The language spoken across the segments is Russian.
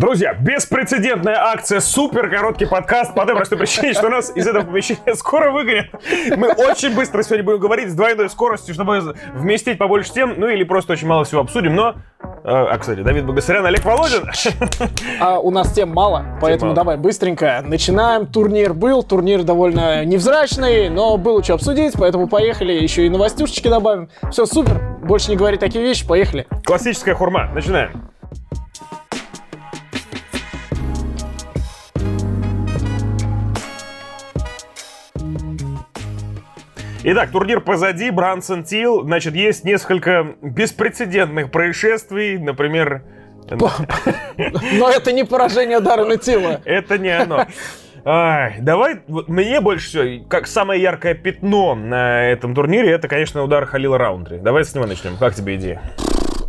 Друзья, беспрецедентная акция, супер короткий подкаст по той простой причине, что нас из этого помещения скоро выгонят. Мы очень быстро сегодня будем говорить с двойной скоростью, чтобы вместить побольше тем, ну или просто очень мало всего обсудим, но... А, кстати, Давид Богосарян, Олег Володин. А у нас тем мало, поэтому мало. давай быстренько начинаем. Турнир был, турнир довольно невзрачный, но было что обсудить, поэтому поехали, еще и новостюшечки добавим. Все, супер, больше не говори такие вещи, поехали. Классическая хурма, начинаем. Итак, турнир позади, Брансон Тил. Значит, есть несколько беспрецедентных происшествий. Например... Но это не поражение Даррена Тила. Это не оно. Ай, давай, мне больше всего, как самое яркое пятно на этом турнире, это, конечно, удар Халила Раунтри. Давай с него начнем. Как тебе идея?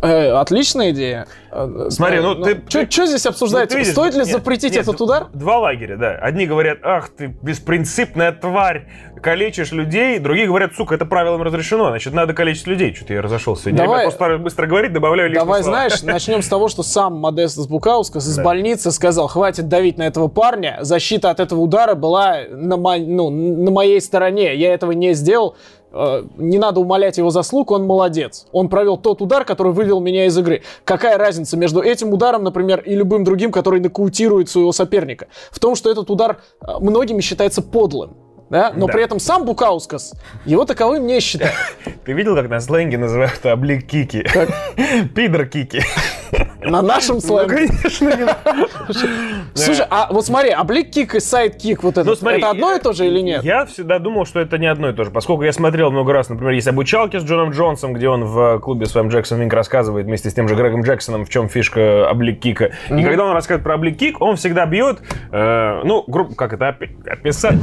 Э, отличная идея. Э, Смотри, ну, ну ты... Что здесь обсуждать? Ну, видишь, Стоит ли нет, запретить нет, этот удар? Два лагеря, да. Одни говорят, ах ты беспринципная тварь, калечишь людей. Другие говорят, сука, это правилам разрешено, значит, надо калечить людей. Что-то я разошелся сегодня. Давай, Ребят, просто быстро говорить, добавляю лишние Давай, слова. знаешь, начнем с того, что сам Модестас Букаускас из да. больницы сказал, хватит давить на этого парня, защита от этого удара была на, мо... ну, на моей стороне. Я этого не сделал. Э, не надо умолять его заслуг, он молодец. Он провел тот удар, который вывел меня из игры. Какая разница между этим ударом, например, и любым другим, который нокаутирует своего соперника? В том, что этот удар э, многими считается подлым. Да? Но да. при этом сам Букаускас его таковым не считает. Ты видел, как на сленге называют облик кики? Пидор кики. На нашем сленге? Ну, конечно. Слушай, а вот смотри, облик кик и сайт кик вот это, ну, это одно и то же или нет? Я всегда думал, что это не одно и то же, поскольку я смотрел много раз, например, есть обучалки с Джоном Джонсом, где он в клубе своем Джексон Винк рассказывает вместе с тем же Грегом Джексоном, в чем фишка облик кика. И когда он рассказывает про облик кик, он всегда бьет, э, ну, грубо, как это описать?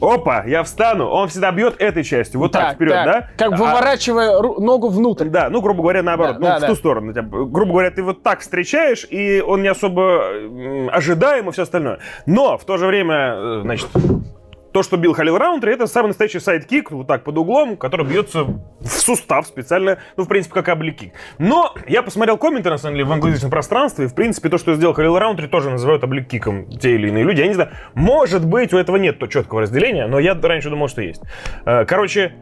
Опа, я встану. Он всегда бьет этой частью. Вот так, так вперед, так. да? Как а, выворачивая ногу внутрь. Да, ну, грубо говоря, наоборот. Да, ну, да, в да. ту сторону. Грубо говоря, ты вот так встречаешь, и он не особо ожидаем и все остальное. Но в то же время, э, значит, то, что бил Халил Раунтри, это самый настоящий side kick, вот так под углом, который бьется в сустав специально, ну, в принципе, как oblique kick. Но я посмотрел комменты, на самом деле, в англоязычном пространстве, и, в принципе, то, что сделал Халил Раунтри, тоже называют oblique kick ом те или иные люди. Я не знаю, может быть, у этого нет то четкого разделения, но я раньше думал, что есть. Э, короче,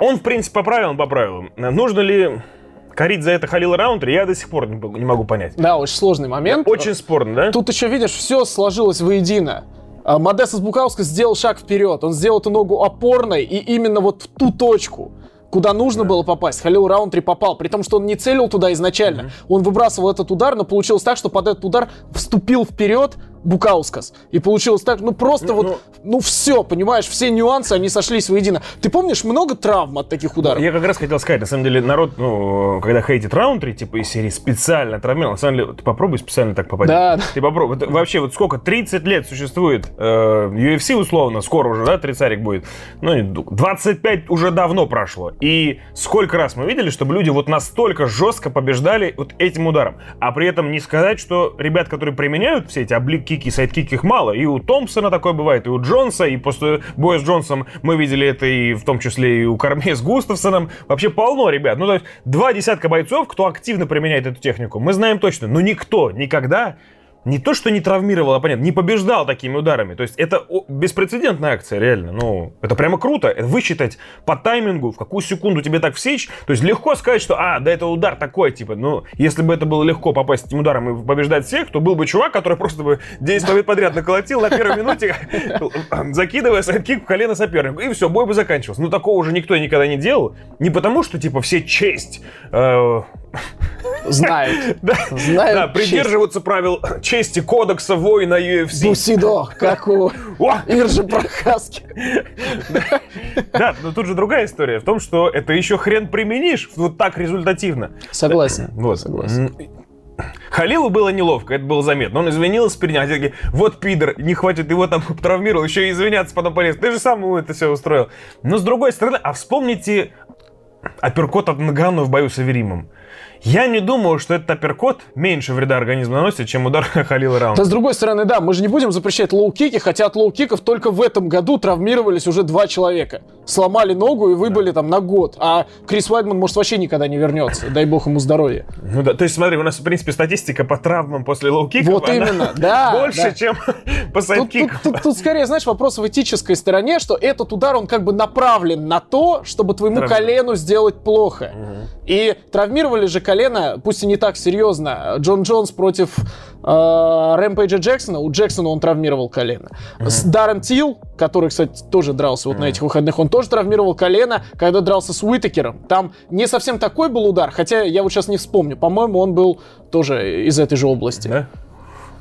он, в принципе, по правилам, по правилам. Нужно ли корить за это Халила Раунтри, я до сих пор не могу понять. Да, очень сложный момент. Очень спорно, да? Тут еще, видишь, все сложилось воедино. А, Модестас Букаускас сделал шаг вперед. Он сделал эту ногу опорной и именно вот в ту точку, куда нужно да. было попасть. Халил Раунтри попал, при том, что он не целил туда изначально. Угу. Он выбрасывал этот удар, но получилось так, что под этот удар вступил вперед Букаускас. И получилось так, ну просто ну, вот, ну, ну все, понимаешь, все нюансы, они сошлись воедино. Ты помнишь много травм от таких ударов? Я как раз хотел сказать, на самом деле, народ, ну, когда хейтит Раунтри, типа из серии специально травмировал, на самом деле, ты попробуй специально так попасть. Да, да. Ты попробуй. Вот, вообще, вот сколько, 30 лет существует э, UFC условно, скоро уже, да, тридцарик будет. Ну, 25 уже давно прошло. И сколько раз мы видели, чтобы люди вот настолько жестко побеждали вот этим ударом. А при этом не сказать, что ребят, которые применяют все эти облики кики, сайдкики их мало. И у Томпсона такое бывает, и у Джонса, и после боя с Джонсом мы видели это и в том числе и у Корме с Густавсоном. Вообще полно ребят. Ну, то есть два десятка бойцов, кто активно применяет эту технику, мы знаем точно. Но никто никогда не то, что не травмировал, а понятно, не побеждал такими ударами. То есть это беспрецедентная акция, реально. Ну, это прямо круто. Высчитать по таймингу, в какую секунду тебе так всечь. То есть легко сказать, что, а, да это удар такой, типа, ну, если бы это было легко попасть этим ударом и побеждать всех, то был бы чувак, который просто бы 10 побед подряд наколотил на первой минуте, закидывая сайдкик в колено сопернику. И все, бой бы заканчивался. Но такого уже никто никогда не делал. Не потому, что, типа, все честь э, Знают да придерживаться правил чести кодекса воина UFC. Бусидо, как у Иржи Прохаски. Да, но тут же другая история в том, что это еще хрен применишь вот так результативно. Согласен. Вот. Согласен. Халилу было неловко, это было заметно. Он извинился перед ним, а такие, вот пидор, не хватит его там травмировал, еще и извиняться потом полез. Ты же сам ему это все устроил. Но с другой стороны, а вспомните апперкот от Нагану в бою с Аверимом. Я не думаю, что этот апперкот меньше вреда организму наносит, чем удар Халила Раунда. Да, с другой стороны, да, мы же не будем запрещать лоу-кики, хотя от лоу-киков только в этом году травмировались уже два человека. Сломали ногу и выбыли да. там на год. А Крис Уайдман, может, вообще никогда не вернется. Дай бог ему здоровья. Ну да, то есть смотри, у нас, в принципе, статистика по травмам после лоу-киков. Вот именно, да. Больше, да. чем по сайдкикам. Тут, тут, тут, тут скорее, знаешь, вопрос в этической стороне, что этот удар, он как бы направлен на то, чтобы твоему Травм... колену сделать плохо. Угу. И травмировали же колено, пусть и не так серьезно, Джон Джонс против э, Рэмпейджа Джексона, у Джексона он травмировал колено. Mm-hmm. С Даррен Тил, который, кстати, тоже дрался вот mm-hmm. на этих выходных, он тоже травмировал колено, когда дрался с Уитакером. Там не совсем такой был удар, хотя я вот сейчас не вспомню. По-моему, он был тоже из этой же области. Да?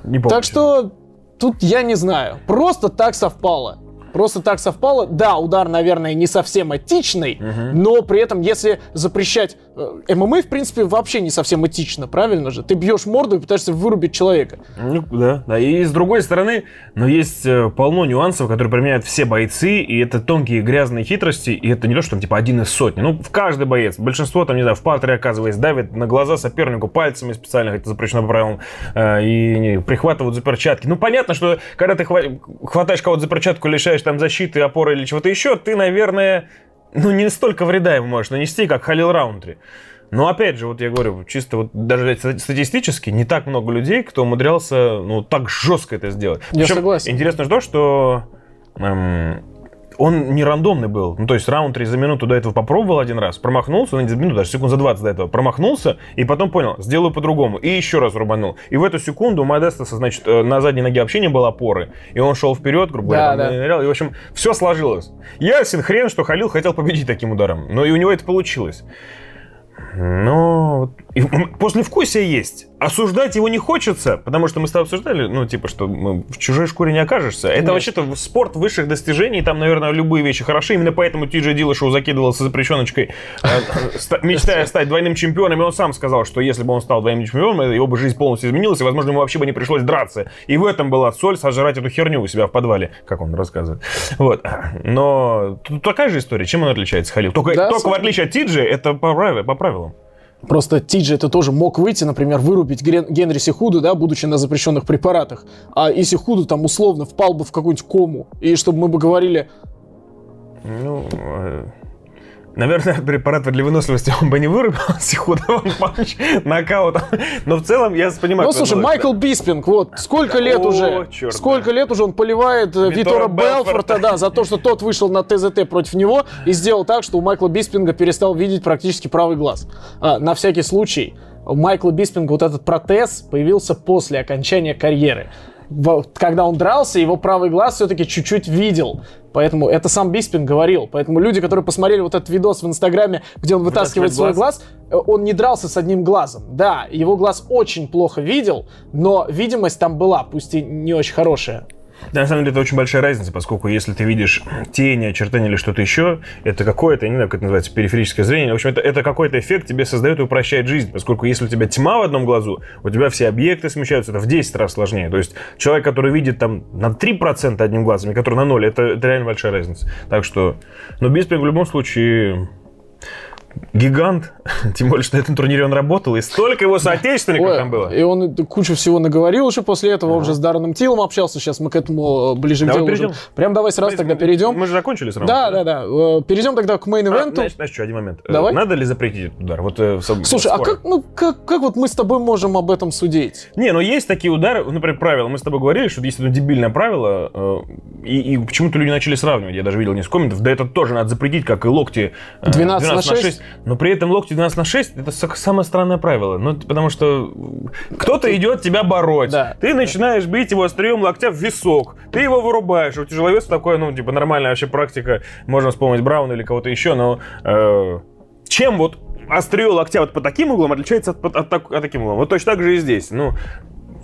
Не помню. Так что тут я не знаю. Просто так совпало. Просто так совпало. Да, удар, наверное, не совсем этичный, угу. но при этом, если запрещать... Э, ММА, в принципе, вообще не совсем этично, правильно же? Ты бьешь морду и пытаешься вырубить человека. Ну, да, да. И с другой стороны, но есть э, полно нюансов, которые применяют все бойцы, и это тонкие грязные хитрости, и это не то, что там, типа, один из сотни. Ну, в каждый боец. Большинство, там, не знаю, в патре, оказывается, давит на глаза сопернику пальцами специально, это запрещено по правилам, э, и не, прихватывают за перчатки. Ну, понятно, что когда ты хватаешь кого-то за перчатку, лишаешь там защиты, опоры или чего-то еще, ты, наверное, ну, не столько вреда ему можешь нанести, как Халил Раунтри. Но опять же, вот я говорю, чисто вот даже статистически не так много людей, кто умудрялся ну так жестко это сделать. Я Причем согласен. Интересно то, что эм, он не рандомный был. Ну, то есть раунд 3 за минуту до этого попробовал один раз, промахнулся, ну, не за минуту, даже секунд за 20 до этого, промахнулся, и потом понял, сделаю по-другому, и еще раз рубанул. И в эту секунду у Модестаса, значит, э, на задней ноге вообще не было опоры, и он шел вперед, грубо говоря, да, да. и, в общем, все сложилось. Ясен хрен, что Халил хотел победить таким ударом, но и у него это получилось. Но после вкусия есть. Осуждать его не хочется, потому что мы с тобой обсуждали, ну, типа, что в чужой шкуре не окажешься. Это вообще-то спорт высших достижений, там, наверное, любые вещи хороши. Именно поэтому Ти Джей Дилашоу закидывался запрещеночкой, э, мечтая стать двойным чемпионом. И он сам сказал, что если бы он стал двойным чемпионом, его бы жизнь полностью изменилась, и, возможно, ему вообще бы не пришлось драться. И в этом была соль сожрать эту херню у себя в подвале, как он рассказывает. Вот. Но тут такая же история. Чем он отличается, Халил? Только, только в отличие от TJ, это по правилам. Просто TJ это тоже мог выйти, например, вырубить Генри Сехудо, да, будучи на запрещенных препаратах. А и Сехудо там условно впал бы в какую-нибудь кому. И чтобы мы бы говорили... Ну, э, Наверное, препарат для выносливости он бы не вырубил Сехудо one-punch нокаутом. Но в целом я понимаю. Ну, слушай, Майкл Биспинг, вот сколько лет уже, сколько лет уже он поливает э, Витора Белфорта, да, за то, что тот вышел на ТЗТ против него и сделал так, что у Майкла Биспинга перестал видеть практически правый глаз. А, на всякий случай, у Майкла Биспинга вот этот протез появился после окончания карьеры когда он дрался, его правый глаз все-таки чуть-чуть видел. Поэтому это сам Биспин говорил. Поэтому люди, которые посмотрели вот этот видос в Инстаграме, где он вытаскивает свой глаз, э, он не дрался с одним глазом. Да, его глаз очень плохо видел, но видимость там была, пусть и не очень хорошая. Да, на самом деле это очень большая разница, поскольку если ты видишь тени, очертания или что-то еще, это какое-то, я не знаю, как это называется, периферическое зрение. В общем, это, это какой-то эффект тебе создает и упрощает жизнь, поскольку если у тебя тьма в одном глазу, у тебя все объекты смещаются, это в 10 раз сложнее. То есть человек, который видит там на 3% одним глазом, и который на 0, это, это реально большая разница. Так что, но Биспинг в любом случае гигант, тем более, что на этом турнире он работал, и столько его соотечественников Ой, там было. И он кучу всего наговорил уже после этого, ага. он же с Дарреном Тиллом общался, сейчас мы к этому э, ближе давай к делу перейдем. уже. Прям давай сразу мы, тогда перейдем. Мы же закончили сразу. Да, да, да. Э, перейдем тогда к мейн-ивенту. А, знаешь, знаешь что, один момент. Э, давай. Надо ли запретить этот удар? Вот, Слушай, а как, ну, как, как вот мы с тобой можем об этом судить? Не, ну есть такие удары, например, правила. Мы с тобой говорили, что есть это дебильное правило, и, и почему-то люди начали сравнивать. Я даже видел несколько комментов, да это тоже надо запретить, как и локти 12, 12 на 6. 6. Но при этом локти 12 на 6 это самое странное правило. Ну, потому что кто-то идет тебя бороть. Да. Ты начинаешь бить его острием локтя в висок. Ты его вырубаешь. У тяжеловеса такое, ну, типа, нормальная вообще практика. Можно вспомнить Брауна или кого-то еще, но э, чем вот острие локтя вот по таким углам отличается от, от, от, от таким углом? Вот точно так же и здесь. Ну,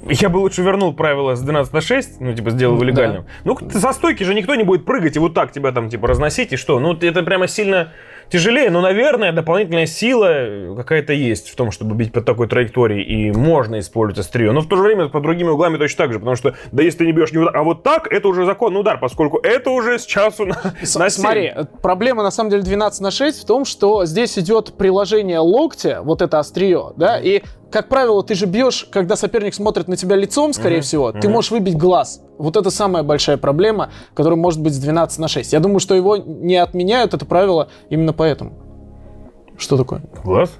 я бы лучше вернул правила с 12 на 6, ну, типа, сделал его легальным. Да. Ну, со стойки же никто не будет прыгать и вот так тебя там, типа, разносить, и что? Ну, это прямо сильно тяжелее, но, наверное, дополнительная сила какая-то есть в том, чтобы бить по такой траектории, и можно использовать острие. Но в то же время по другими углами точно так же, потому что, да если ты не бьешь не удар, а вот так, это уже законный удар, поскольку это уже с часу на, на 7. Смотри, проблема на самом деле 12 на 6 в том, что здесь идет приложение локтя, вот это острие, да, и как правило, ты же бьешь, когда соперник смотрит на тебя лицом, скорее mm-hmm. всего, mm-hmm. ты можешь выбить глаз. Вот это самая большая проблема, которая может быть с 12 на 6. Я думаю, что его не отменяют, это правило, именно поэтому. Что такое? Глаз?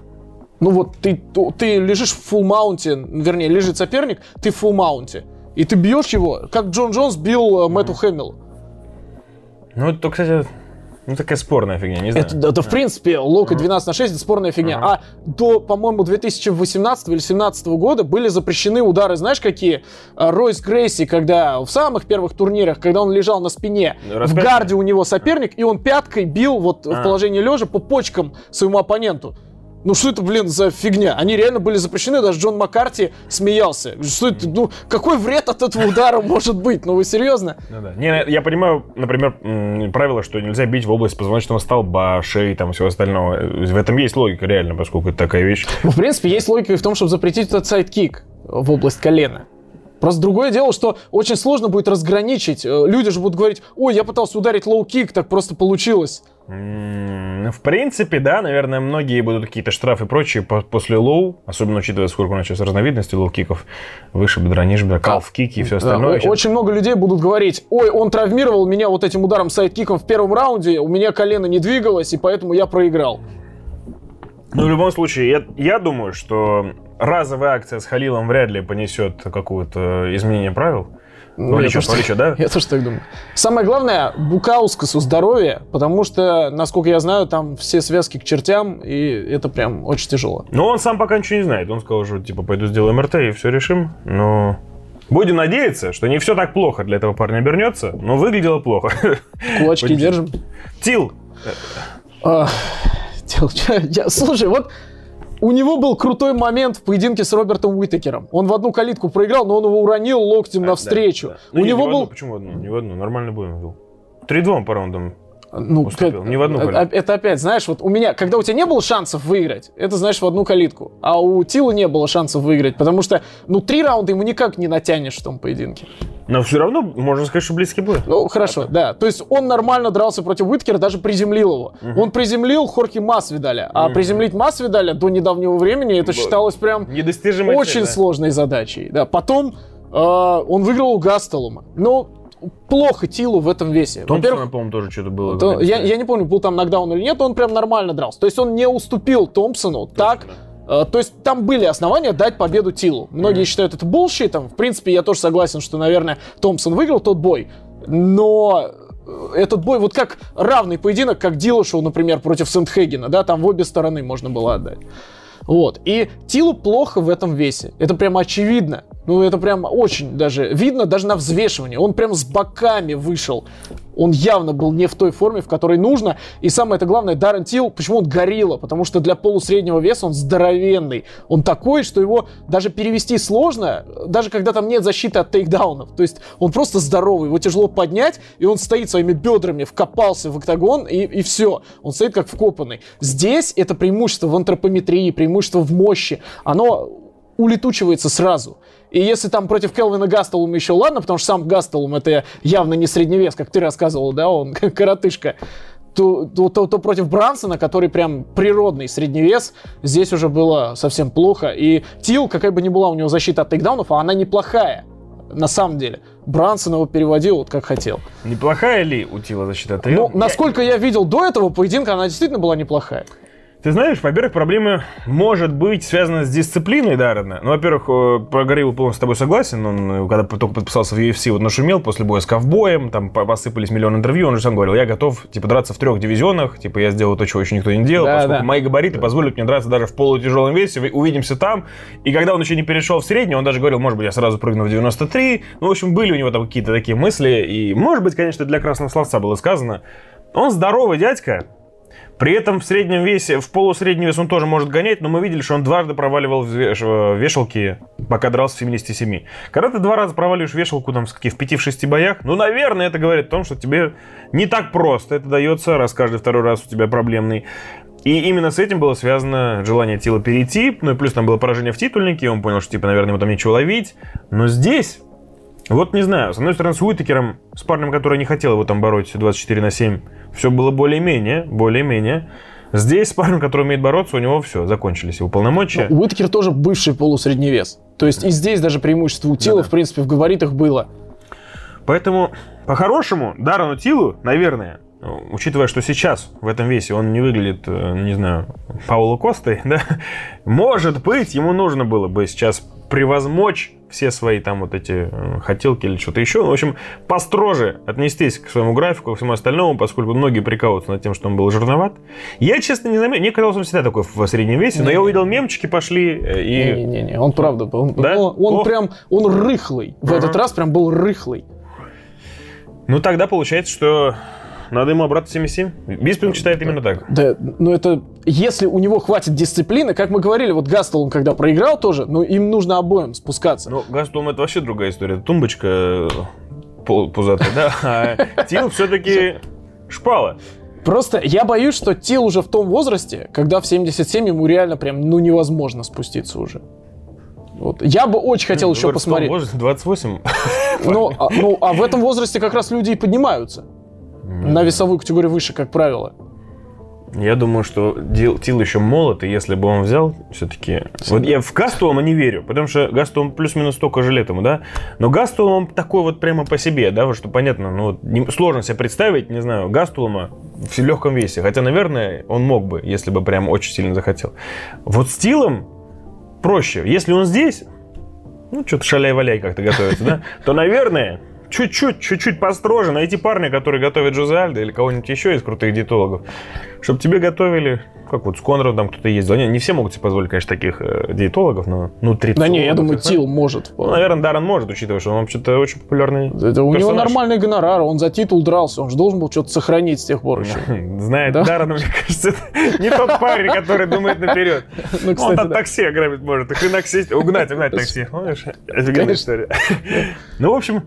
Ну вот ты, ты лежишь в фулл маунте, вернее, лежит соперник, ты в фулл маунте. И ты бьешь его, как Джон Джонс бил mm-hmm. Мэтту Хэмилл. Ну, это, кстати, ну, такая спорная фигня, не знаю. Это, да, в принципе, локоть 12 на 6 это спорная фигня. Uh-huh. А до, по-моему, 2018 или 2017 года были запрещены удары, знаешь, какие? А, Ройс Грейси, когда в самых первых турнирах, когда он лежал на спине, Распятие. в гарде у него соперник, и он пяткой бил вот uh-huh. в положении лежа по почкам своему оппоненту. Ну что это, блин, за фигня? Они реально были запрещены, даже Джон Маккарти смеялся. Что это, ну, какой вред от этого удара может быть? Ну вы серьезно? Ну, да. Не, я понимаю, например, правило, что нельзя бить в область позвоночного столба, шеи, там, всего остального. В этом есть логика, реально, поскольку это такая вещь. Ну, в принципе, есть логика и в том, чтобы запретить этот сайдкик в область колена. Просто другое дело, что очень сложно будет разграничить. Э, люди же будут говорить, ой, я пытался ударить лоу-кик, так просто получилось. В принципе, да, наверное, многие будут какие-то штрафы и прочие после лоу, особенно учитывая, сколько у нас сейчас разновидностей лоу-киков, выше бедра, ниже бедра, калф-кики и все остальное. Да, очень много людей будут говорить, ой, он травмировал меня вот этим ударом сайд-киком в первом раунде, у меня колено не двигалось, и поэтому я проиграл. Ну, в любом случае, я, я думаю, что разовая акция с Халилом вряд ли понесет какое-то изменение правил. Ну, я, Павлича, да? я тоже так думаю. Самое главное, Букаускасу здоровье, потому что, насколько я знаю, там все связки к чертям, и это прям очень тяжело. Но он сам пока ничего не знает. Он сказал, что типа пойду сделаю МРТ и все решим. Но Будем надеяться, что не все так плохо для этого парня обернется, но выглядело плохо. Кулачки держим. Тил. Тил, слушай, вот у него был крутой момент в поединке с Робертом Уитекером. Он в одну калитку проиграл, но он его уронил локтем а, навстречу. Да, да. Ну, у не, него не был... Одну, почему одну? Не в одну, нормальный бой он вел. 3-2 по раундам ну, уступил. Как, не в одну а, калитку. Это опять, знаешь, вот у меня, когда у тебя не было шансов выиграть, это, знаешь, в одну калитку. А у Тила не было шансов выиграть, потому что, ну, три раунда ему никак не натянешь в том поединке. Но все равно, можно сказать, что близкий бой. Ну, хорошо, а, да. То есть он нормально дрался против Уиткера, даже приземлил его. Угу. Он приземлил Хорки Масвидаля. А угу. приземлить Масвидаля до недавнего времени, это считалось прям очень цель, да. сложной задачей. Да. Потом э, он выиграл у Гастелума. Но плохо Тиллу в этом весе. Томпсон, по-моему, тоже что-то было. То, я, я не помню, был там нокдаун или нет, он прям нормально дрался. То есть он не уступил Томпсону Точно. так, э, то есть там были основания дать победу Тиллу. Многие mm-hmm. считают это bullshit-ом. В принципе, я тоже согласен, что, наверное, Томпсон выиграл тот бой. Но э, этот бой, вот как равный поединок, как Дилошоу, например, против Сэндхагена, да, там в обе стороны можно было отдать. Вот. И Тилу плохо в этом весе. Это прямо очевидно. Ну, это прям очень даже видно, даже на взвешивании. Он прям с боками вышел. Он явно был не в той форме, в которой нужно. И самое это главное, Даррен Тил, почему он горилла? Потому что для полусреднего веса он здоровенный. Он такой, что его даже перевести сложно, даже когда там нет защиты от тейкдаунов. То есть он просто здоровый, его тяжело поднять, и он стоит своими бедрами, вкопался в октагон, и, и все. Он стоит как вкопанный. Здесь это преимущество в антропометрии, преимущество в мощи. Оно улетучивается сразу. И если там против Келвина Гастелума еще ладно, потому что сам Гастелум это явно не средневес, как ты рассказывал, да, он коротышка, то, то, то, то против Брансона, который прям природный средневес, здесь уже было совсем плохо. И Тил, какая бы ни была у него защита от тейкдаунов, а она неплохая. На самом деле. Брансон его переводил вот как хотел. Неплохая ли у Тила защита? Ну, насколько я видел до этого поединка, она действительно была неплохая. Ты знаешь, во-первых, проблема может быть связана с дисциплиной Даррена. Ну, во-первых, э, про Гориллу полностью с тобой согласен. Он, э, когда только подписался в UFC, вот нашумел после боя с ковбоем, там посыпались миллион интервью, он же сам говорил, я готов, типа, драться в трех дивизионах, типа, я сделал то, чего еще никто не делал, да, поскольку да. мои габариты позволят мне драться даже в полутяжелом весе, увидимся там. И когда он еще не перешел в средний, он даже говорил, может быть, я сразу прыгну в 93. Ну, в общем, были у него там какие-то такие мысли, и, может быть, конечно, для красного словца было сказано, он здоровый дядька, При этом в среднем весе, в полусреднем вес он тоже может гонять, но мы видели, что он дважды проваливал в вешалки, пока дрался в 77. Когда ты два раза проваливаешь вешалку там, в 5-6 боях, ну, наверное, это говорит о том, что тебе не так просто это дается, раз каждый второй раз у тебя проблемный. И именно с этим было связано желание Тила перейти, ну и плюс там было поражение в титульнике, он понял, что, типа, наверное, ему там нечего ловить. Но здесь вот не знаю, с одной стороны, с Уитакером, с парнем, который не хотел его там бороть 24 на 7, все было более-менее, более-менее. Здесь с парнем, который умеет бороться, у него все, закончились его полномочия. Ну, Уитакер тоже бывший полусредний вес. То есть и здесь даже преимущество у Тила, да, да. в принципе, в габаритах было. Поэтому, по-хорошему, Дарану Тилу, наверное, учитывая, что сейчас в этом весе он не выглядит, э, не знаю, Пауло Костой, да, может быть, ему нужно было бы сейчас превозмочь все свои там вот эти э, хотелки или что-то еще. В общем, построже отнестись к своему графику, ко всему остальному, поскольку многие прикалываются над тем, что он был жирноват. Я, честно, не заметил. Мне казалось, он всегда такой в среднем весе, но я увидел мемчики пошли э, и... Не-не-не, он правда был. Он, да? он, он прям, он рыхлый. В uh-huh. этот раз прям был рыхлый. Ну, тогда получается, что надо ему обратно 77. Биспинг считает именно так. Да, ну это... Если у него хватит дисциплины, как мы говорили, вот Гастелом, когда проиграл тоже, ну им нужно обоим спускаться. Ну, Гастелом это вообще другая история. Тумбочка э, пузатая, да? А Тил все-таки шпала. Просто я боюсь, что Тил уже в том возрасте, когда в 77 ему реально прям, ну, невозможно спуститься уже. Вот. Я бы очень хотел еще посмотреть. Возраст 28. Ну а, ну, а в этом возрасте как раз люди и поднимаются. На весовую категорию выше, как правило. Я думаю, что Тил еще молод, и если бы он взял, все-таки... Вот я в Гастуома не верю, потому что Гастуом плюс-минус столько же лет ему, да? Но Гастуом он такой вот прямо по себе, да, вот что понятно, ну вот не, сложно себе представить, не знаю, Гастуома в легком весе. Хотя, наверное, он мог бы, если бы прям очень сильно захотел. Вот с Тилом проще. Если он здесь, ну, что-то шаляй-валяй как-то готовится, да, то, наверное, чуть-чуть, чуть-чуть построже найти парня, который готовит Джозе Альдо или кого-нибудь еще из крутых диетологов, чтобы тебе готовили как вот с Конрадом там кто-то ездил. Не, не все могут себе позволить, конечно, таких э, диетологов, но ну, 30 Да не, я думаю, Тил может. Ну, наверное, Даррен может, учитывая, что он вообще-то очень популярный Это У него нормальный гонорар, он за титул дрался, он же должен был что-то сохранить с тех пор еще. Знает да? Даррена, мне кажется, не тот парень, который думает наперед. Ну, он от такси ограбить может, и хренак сесть, угнать, угнать такси. Офигенная история. Ну, в общем,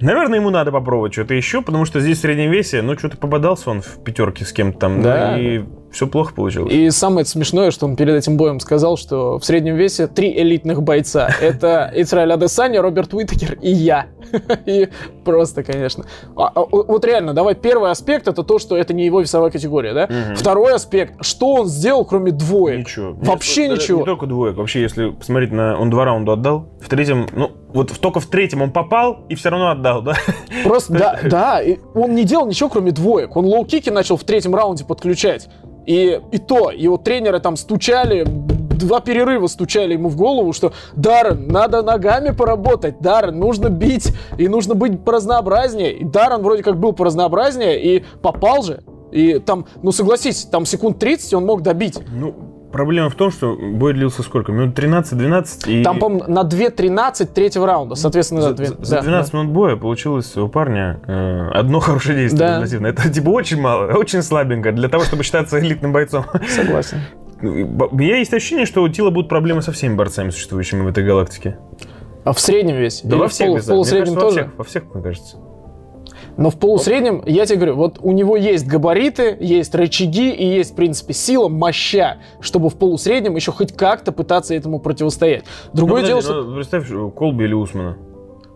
Наверное, ему надо попробовать что-то еще, потому что здесь в среднем весе, ну, что-то попадался он в пятерке с кем-то там, да. и все плохо получилось. И самое смешное, что он перед этим боем сказал, что в среднем весе три элитных бойца. Это Исраиль Адесаня, Роберт Уитакер и я. И просто, конечно. А, а, вот реально, давай, первый аспект это то, что это не его весовая категория, да? Второй аспект, что он сделал, кроме двоек? Ничего. Вообще ничего. Не только двоек. Вообще, если посмотреть на... Он два раунда отдал. В третьем, ну, вот только в третьем он попал и все равно отдал, да? Просто, да, да. Он не делал ничего, кроме двоек. Он лоу-кики начал в третьем раунде подключать. И, и то, его тренеры там стучали, два перерыва стучали ему в голову, что Даррен, надо ногами поработать, Даррен, нужно бить, и нужно быть поразнообразнее. И Даррен вроде как был поразнообразнее, и попал же. И там, ну согласись, там секунд 30 он мог добить. Ну, Проблема в том, что бой длился сколько? Минут 13-12? И... Там, по-моему, на 2-13 третьего раунда. Соответственно, за, 2... за 12 да, минут боя получилось у парня э, одно хорошее действие. Да. Это типа очень мало, очень слабенько для того, чтобы считаться элитным бойцом. Согласен. У меня есть ощущение, что у Тила будут проблемы со всеми борцами, существующими в этой галактике. А в среднем весе? Да Или во всех, пол, в полусреднем тоже? Во всех, во всех, мне кажется. Но в полусреднем, я тебе говорю, вот у него есть габариты, есть рычаги и есть, в принципе, сила, моща, чтобы в полусреднем еще хоть как-то пытаться этому противостоять. Другое ну, дело, что... Ну, представь, Колби или Усмана.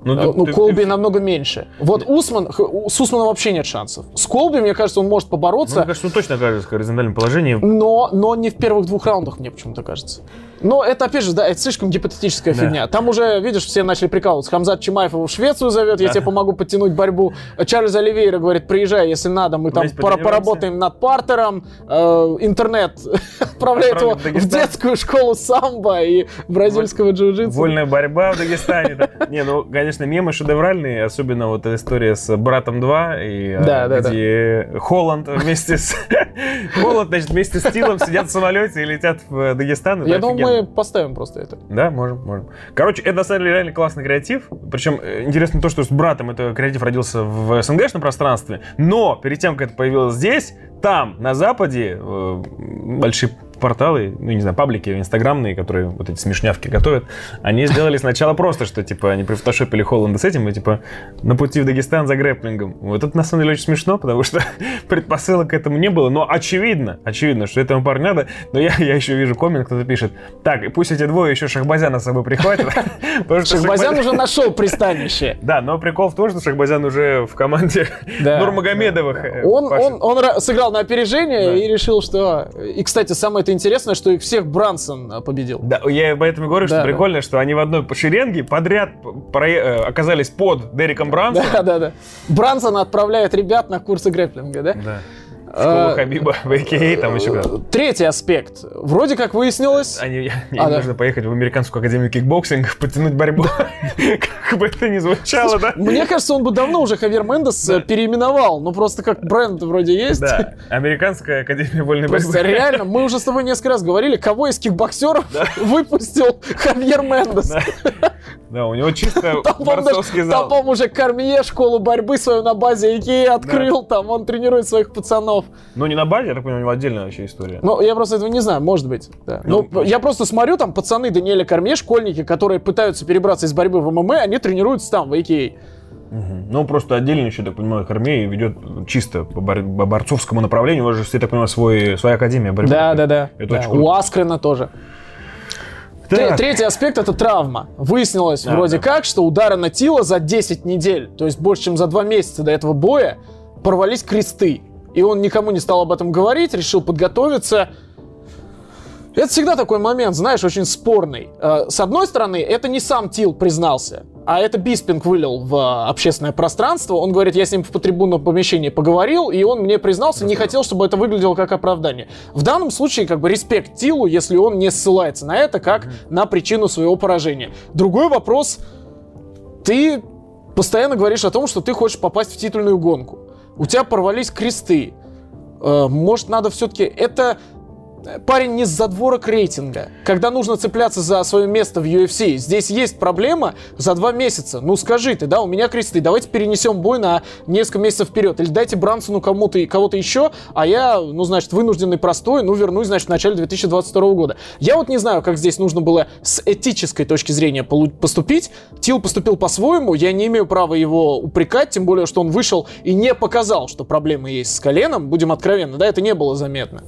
Ну, ты, ну ты, Колби ты... намного меньше. Вот Усман, с Усманом вообще нет шансов. С Колби, мне кажется, он может побороться. Ну, мне кажется, он точно окажется в горизонтальном положении. Но, но не в первых двух раундах, мне почему-то кажется. Но это, опять же, да, это слишком гипотетическая да. фигня. Там уже, видишь, все начали прикалываться. Хамзат Чимаев его в Швецию зовет, я тебе помогу подтянуть борьбу. Чарльз Оливейра говорит, приезжай, если надо, мы там пора поработаем над партером. Э, интернет отправляет его в детскую школу самбо и бразильского джиу-джитсу. Вольная борьба в Дагестане. Не, ну, конечно, мемы шедевральные, особенно вот эта история с «Братом 2», и, э, где Холланд вместе с... Холланд, значит, вместе с Тилом сидят в самолете и летят в Дагестан. Я думаю, поставим просто это. Да, можем, можем. Короче, это на самом деле реально классный креатив. Причем э, интересно то, что с братом это креатив родился в СНГшном пространстве, но перед тем, как это появилось здесь, там, на Западе, э, большие порталы, ну, не знаю, паблики инстаграмные, которые вот эти смешнявки готовят, они сделали сначала просто, что, типа, они прифотошопили Холланда с этим, и, типа, на пути в Дагестан за грэплингом. Вот это, на самом деле, очень смешно, потому что предпосылок к этому не было, но очевидно, очевидно, что этому парню надо, но я, я еще вижу коммент, кто-то пишет, так, и пусть эти двое еще Шахбазяна с собой прихватят. Шахбазян уже нашел пристанище. Да, но прикол в том, что Шахбазян уже в команде Нурмагомедовых. Э, он, сыграл на опережение и решил, что... И, кстати, самое это интересно, что их всех Брансон а, победил. Да, я поэтому говорю, что да, прикольно, что они в одной шеренге подряд про... Э, оказались под Дереком Брансоном. Да, да, да. Брансон отправляет ребят на курсы грэплинга, да? Да. Школа а, Хабиба в АКА, там еще куда Третий аспект. Вроде как выяснилось... Они, им а, нужно да. поехать в американскую академию кикбоксинга, потянуть борьбу. Как бы это ни звучало, да? Мне кажется, он бы давно уже Хавьер Мендес э, переименовал. Ну, просто как бренд вроде есть. Да, Американская академия вольной борьбы. реально, мы уже с тобой несколько раз говорили, кого из кикбоксеров выпустил Хавьер Мендес. Да, у него чисто борцовский зал. Там, уже Кармье школу борьбы свою на базе Икеи открыл, там он тренирует своих пацанов. Ну, не на базе, я так понимаю, у него отдельная вообще история. Ну, я просто этого не знаю, может быть. Да. Ну, ну, я просто смотрю, там пацаны Даниэля Кармье, школьники, которые пытаются перебраться из борьбы в ММА, они тренируются там, в Икеи. Угу. Ну, просто отдельно еще, так понимаю, Армея ведет чисто по, бор- по борцовскому направлению. У вас же, я так понимаю, свой, своя академия борьбы. Да, да, да. Это да. У Аскрена тоже. Третий аспект это травма. Выяснилось вроде да. как, что удары на Тила за 10 недель, то есть больше, чем за 2 месяца до этого боя, порвались кресты. И он никому не стал об этом говорить, решил подготовиться. Это всегда такой момент, знаешь, очень спорный. Э, с одной стороны, это не сам Тил признался, а это Биспинг вылил в э, общественное пространство. Он говорит, я с ним в трибунном помещении поговорил, и он мне признался, не хотел, чтобы это выглядело как оправдание. В данном случае, как бы, респект Тилу, если он не ссылается на это как на причину своего поражения. Другой вопрос, ты постоянно говоришь о том, что ты хочешь попасть в титульную гонку. У тебя порвались кресты. Э, может, надо все-таки... Это парень не с задворок рейтинга. Когда нужно цепляться за свое место в UFC, здесь есть проблема за два месяца. Ну скажи ты, да, у меня кресты, давайте перенесем бой на несколько месяцев вперед. Или дайте Брансону кому-то кого-то еще, а я, ну, значит, вынужденный простой, ну, вернусь, значит, в начале 2022 года. Я вот не знаю, как здесь нужно было с этической точки зрения поступить. Тил поступил по-своему, я не имею права его упрекать, тем более, что он вышел и не показал, что проблемы есть с коленом, будем откровенны, да, это не было заметно.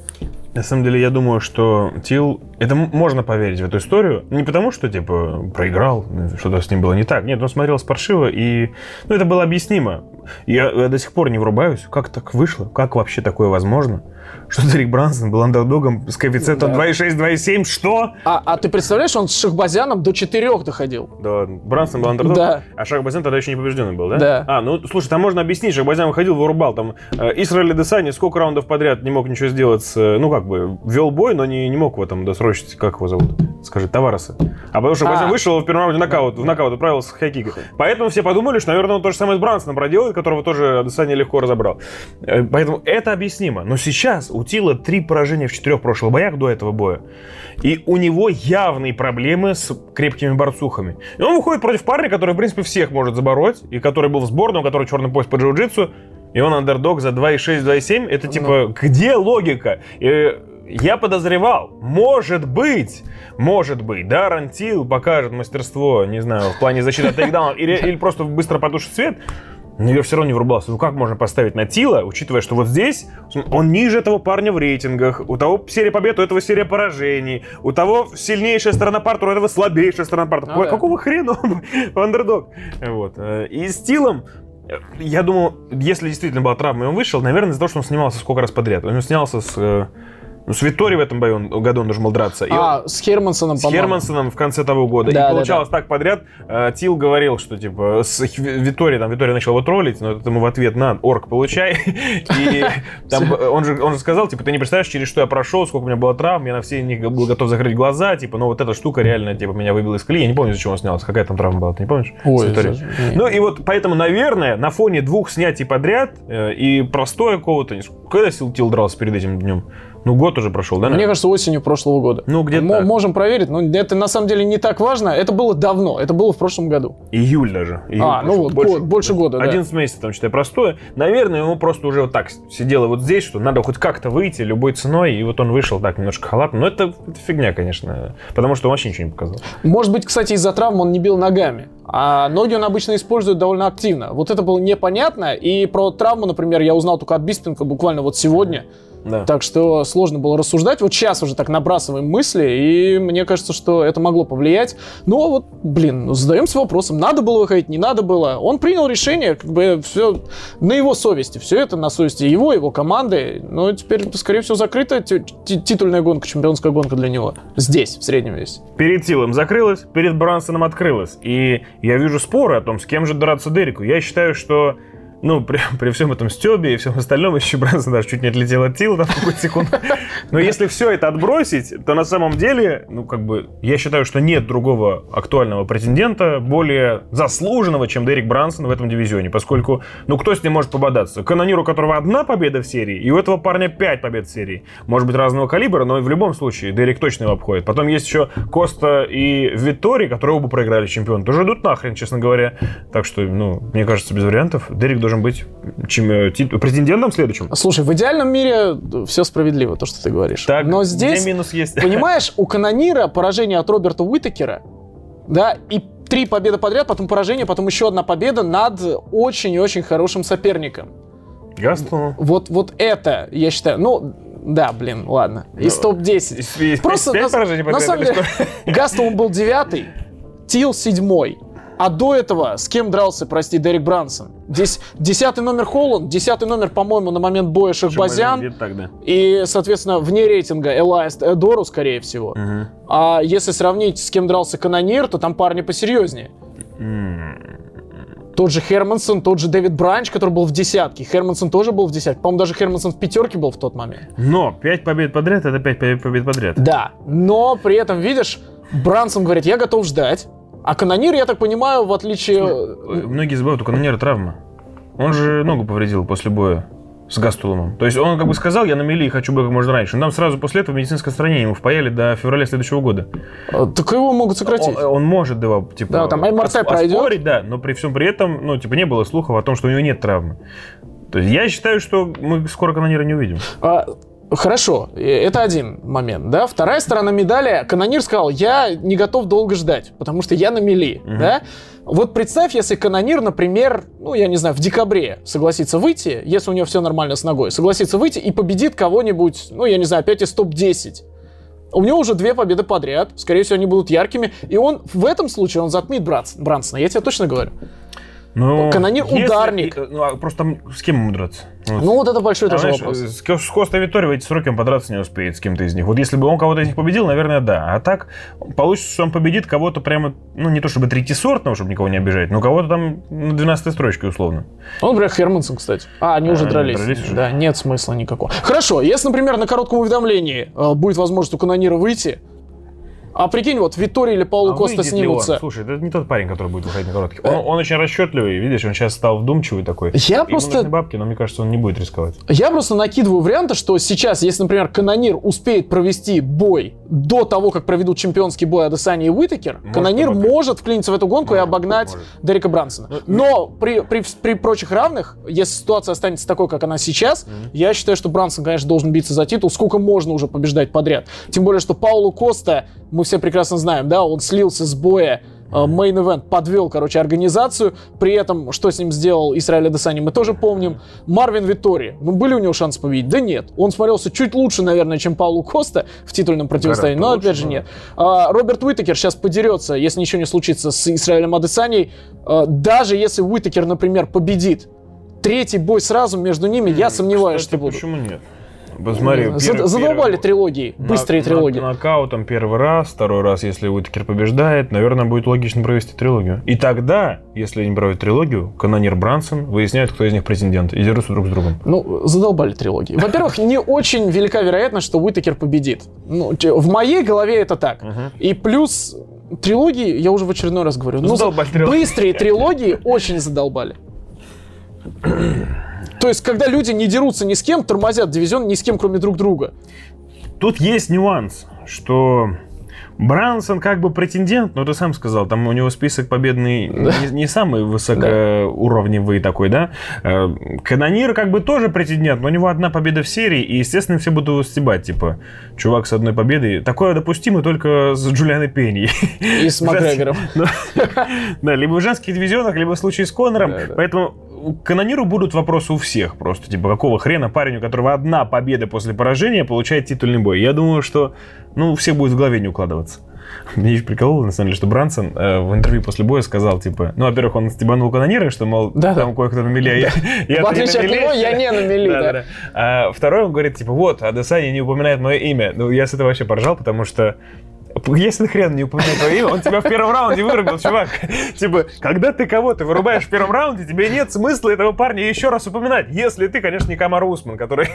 На самом деле, я думаю, что Тил... Это можно поверить в эту историю. Не потому, что, типа, проиграл, что-то с ним было не так. Нет, он смотрел паршиво, и... Ну, это было объяснимо. Я, я до сих пор не врубаюсь, как так вышло, как вообще такое возможно что Дерек Брансон был андердогом с коэффициентом да. 2,6, 2,7, что? А, а ты представляешь, он с Шахбазяном до 4 доходил. Да, Брансон был андердогом, да. а Шахбазян тогда еще не побежденный был, да? Да. А, ну, слушай, там можно объяснить, Шахбазян выходил, вырубал, там, э, Исраэль Десани сколько раундов подряд не мог ничего сделать, с, э, ну, как бы, вел бой, но не, не мог в этом досрочить, как его зовут? Скажи, Тавареса. А потому что а. вышел в первом раунде нокаут, в нокаут отправился с хайкика. Поэтому все подумали, что, наверное, он то же самое с Брансоном проделает, которого тоже Десани легко разобрал. Э, поэтому это объяснимо. Но сейчас у Тила три поражения в четырех прошлых боях до этого боя. И у него явные проблемы с крепкими борцухами. И он выходит против парня, который, в принципе, всех может забороть, и который был в сборной, у которого черный пояс по джиу-джитсу, и он андердог за 2,6, 2,7. Это типа, ну. где логика? И я подозревал, может быть, может быть, да, Рантил покажет мастерство, не знаю, в плане защиты от тейкдаунов, или, или просто быстро потушит свет, но я все равно не врубался. Ну как можно поставить на Тила, учитывая, что вот здесь он ниже этого парня в рейтингах, у того серия побед, у этого серия поражений, у того сильнейшая сторона партера, у этого слабейшая сторона партера. Ну, Какого да. хрена он андердог? Вот. Э, и с Тиллом э, я думал, если действительно была травма, и он вышел, наверное, из-за того, что он снимался сколько раз подряд. Он снялся с э, ну, с Виттори в этом бою, году он должен был драться. И а, он... с Хермансоном, С Хермансоном в конце того года. Да, и получалось да, да. так подряд. Э, Тилл говорил, что, типа, с Виттори, там, Виттори начал его троллить, но это ему в ответ на, орк, получай. И там он же, он же сказал, типа, ты не представляешь, через что я прошел, сколько у меня было травм, я на все них был готов закрыть глаза, типа, ну, вот эта штука реально, типа, меня выбила из колеи. Я не помню, за чего он снялся, какая там травма была, ты не помнишь? Ой, Ну, и вот поэтому, наверное, на фоне двух снятий подряд э, и простое какого-то... Когда Тил дрался перед этим днем? Ну, год уже прошел, да? Мне наверное? кажется, осенью прошлого года. Ну, где-то. Можем проверить, но это на самом деле не так важно. Это было давно, это было в прошлом году. Июль даже. Июль а, ну вот, больше, год, больше года, 11 да. месяцев, там, считай, простое. Наверное, ему просто уже вот так сидело вот здесь, что надо хоть как-то выйти любой ценой, и вот он вышел так немножко халатно. Но это, это фигня, конечно, потому что он вообще ничего не показал. Может быть, кстати, из-за травмы он не бил ногами. А ноги он обычно использует довольно активно. Вот это было непонятно. И про травму, например, я узнал только от Биспинга буквально вот сегодня. Да. Так что сложно было рассуждать. Вот сейчас уже так набрасываем мысли, и мне кажется, что это могло повлиять. Но вот, блин, ну, задаемся вопросом, надо было выходить, не надо было. Он принял решение, как бы все на его совести. Все это на совести его, его команды. Но теперь, скорее всего, закрыта титульная гонка, чемпионская гонка для него. Здесь, в среднем весе. Перед Тилом закрылась, перед Брансоном открылась. И я вижу споры о том, с кем же драться Дереку. Я считаю, что ну, при, при всем этом стебе и всем остальном, еще Брэнсон даже чуть не отлетел от Тила на какую-то секунду. Но если все это отбросить, то на самом деле, ну, как бы, я считаю, что нет другого актуального претендента, более заслуженного, чем Дерек Брансон в этом дивизионе, поскольку, ну, кто с ним может пободаться? Канонир, у которого одна победа в серии, и у этого парня пять побед в серии. Может быть, разного калибра, но в любом случае Дерек точно его обходит. Потом есть еще Коста и Виттори, которые оба проиграли чемпион. Тоже идут нахрен, честно говоря. Так что, ну, мне кажется, без вариантов. Дерек должен быть чем, э, претендентом следующим. Слушай, в идеальном мире все справедливо, то, что ты говоришь. Так, Но здесь, минус есть? понимаешь, у Канонира поражение от Роберта Уитакера, да, и три победы подряд, потом поражение, потом еще одна победа над очень и очень хорошим соперником. Гастон. Вот, вот это, я считаю, ну, да, блин, ладно. Из ну, топ-10. Просто, на, на самом деле, Гастон был девятый, Тил седьмой. А до этого с кем дрался, прости, Дерек Брансон? Здесь десятый номер Холланд, десятый номер, по-моему, на момент боя Шахбазян. И, соответственно, вне рейтинга Элайст Эдору, скорее всего. Угу. А если сравнить с кем дрался Канонир, то там парни посерьезнее. Тот же Хермансон, тот же Дэвид Бранч, который был в десятке. Хермансон тоже был в десятке. По-моему, даже Хермансон в пятерке был в тот момент. Но пять побед подряд — это пять побед подряд. Да, но при этом, видишь, Брансон говорит, я готов ждать. А канонир, я так понимаю, в отличие... Многие забывают, у канонира травма. Он же ногу повредил после боя с Гастулумом. То есть он как бы сказал, я на мели хочу бы как можно раньше. Но нам сразу после этого медицинское отстранение ему впаяли до февраля следующего года. А, так его могут сократить. Он, он может, да, типа... Да, там МРТ ос- пройдет. Оспорить, да, но при всем при этом, ну, типа, не было слухов о том, что у него нет травмы. То есть я считаю, что мы скоро канонира не увидим. А, Хорошо, это один момент, да. Вторая сторона медали, канонир сказал, я не готов долго ждать, потому что я на мели, угу. да. Вот представь, если канонир, например, ну, я не знаю, в декабре согласится выйти, если у него все нормально с ногой, согласится выйти и победит кого-нибудь, ну, я не знаю, опять из топ-10. У него уже две победы подряд, скорее всего, они будут яркими, и он в этом случае он затмит Брансона, я тебе точно говорю. Ну, Канонир если, ударник. Ну, а просто с кем ему драться? Вот. Ну, вот это большой а, тоже знаешь, вопрос. С, с Коста, Виттори в эти сроки он подраться не успеет с кем-то из них. Вот если бы он кого-то из них победил, наверное, да. А так получится, что он победит кого-то прямо, ну, не то чтобы третьесортного, чтобы никого не обижать, но кого-то там на 12 строчке условно. Он, например, Хермансон, кстати. А, они а, уже дрались. дрались уже? Да, нет смысла никакого. Хорошо, если, например, на коротком уведомлении э, будет возможность у Канонира выйти, а прикинь, вот Виттори или Паулу а Коста снимутся. Слушай, это не тот парень, который будет выходить на коротких. Он, он очень расчетливый, видишь, он сейчас стал вдумчивый такой. Я Ему просто... нужны бабки, но мне кажется, он не будет рисковать. Я просто накидываю варианты, что сейчас, если, например, Канонир успеет провести бой до того, как проведут чемпионский бой Адесани и Уитакер, может, Канонир может, может вклиниться в эту гонку может, и обогнать может. Дерека Брансона. Ну, но при, при, при прочих равных, если ситуация останется такой, как она сейчас, mm-hmm. я считаю, что Брансон, конечно, должен биться за титул. Сколько можно уже побеждать подряд? Тем более, что Паулу Коста, мы все прекрасно знаем, да, он слился с боя Мейн uh, подвел, короче, организацию. При этом, что с ним сделал Израиль Адесани, мы тоже помним. Марвин Виттори. Ну, были у него шансы победить? Да нет. Он смотрелся чуть лучше, наверное, чем Паулу Коста в титульном противостоянии, но, опять же, нет. А, Роберт Уитакер сейчас подерется, если ничего не случится с Израилем Адесани. А, даже если Уитакер, например, победит, третий бой сразу между ними, я сомневаюсь, Кстати, что будет. Почему нет? Посмотри, первый, Задолбали первый, трилогии, быстрые на, трилогии. Нокаутом первый раз, второй раз, если Уиткер побеждает, наверное, будет логично провести трилогию. И тогда, если они проводят трилогию, канонир Брансон выясняет, кто из них претендент, и дерутся друг с другом. Ну, задолбали трилогии. Во-первых, не очень велика вероятность, что Уитакер победит. Ну, в моей голове это так. И плюс трилогии, я уже в очередной раз говорю, ну, быстрые трилогии очень задолбали. То есть, когда люди не дерутся ни с кем, тормозят дивизион ни с кем, кроме друг друга. тут есть нюанс, что Брансон как бы претендент, но ты сам сказал, там у него список победный да. не, не самый высокоуровневый да. такой, да? Э, Канонир как бы тоже претендент, но у него одна победа в серии, и, естественно, все будут его стебать, типа, чувак с одной победой. Такое допустимо только с Джулианой Пенни. И с Макгрегором. Да, либо в женских дивизионах, либо в случае с Конором. Поэтому канониру будут вопросы у всех просто. Типа, какого хрена парень, у которого одна победа после поражения, получает титульный бой? Я думаю, что, ну, у всех будет в голове не укладываться. Мне еще прикололо, на самом деле, что Брансон э, в интервью после боя сказал, типа, ну, во-первых, он стебанул канонира, что, мол, да, там да. кое-кто на мели, а я, я В отличие от него, я не на мели, да. да. А второй, он говорит, типа, вот, Адесани не упоминает мое имя. Ну, я с этого вообще поржал, потому что если хрен не упомянет твое имя, он тебя в первом раунде вырубил, чувак. Типа, когда ты кого-то вырубаешь в первом раунде, тебе нет смысла этого парня еще раз упоминать. Если ты, конечно, не Камар Усман, который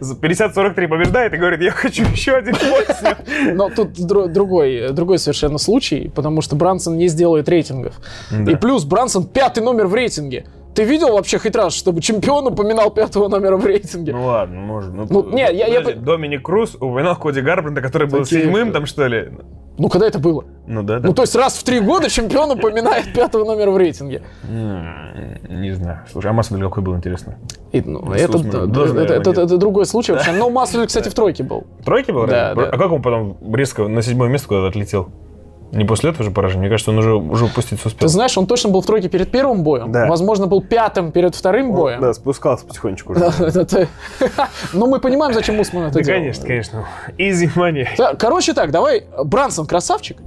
50-43 побеждает и говорит, я хочу еще один бой Но тут другой, другой совершенно случай, потому что Брансон не сделает рейтингов. Да. И плюс Брансон пятый номер в рейтинге. Ты видел вообще хоть раз, чтобы чемпион упоминал пятого номера в рейтинге? Ну ладно, может. Ну, ну не, я, я... Доминик Круз упоминал Коди Гарбранда, который был Такие... седьмым там, что ли? Ну, когда это было? Ну да, да. Ну, то есть раз в три года чемпион упоминает пятого номера в рейтинге. Не знаю. Слушай, а Масвель какой был, интересно? И, ну, это, это, это, это, другой случай вообще. Но Масвель, кстати, в тройке был. В тройке был? Да, да. А как он потом резко на седьмое место куда-то отлетел? Не после этого же поражения. Мне кажется, он уже, уже упуститься успел. Ты знаешь, он точно был в тройке перед первым боем. Да. Возможно, был пятым перед вторым боем. Да, спускался потихонечку уже. Но мы понимаем, зачем Усман это делал. конечно, конечно. Easy money. Короче так, давай, Брансон красавчик.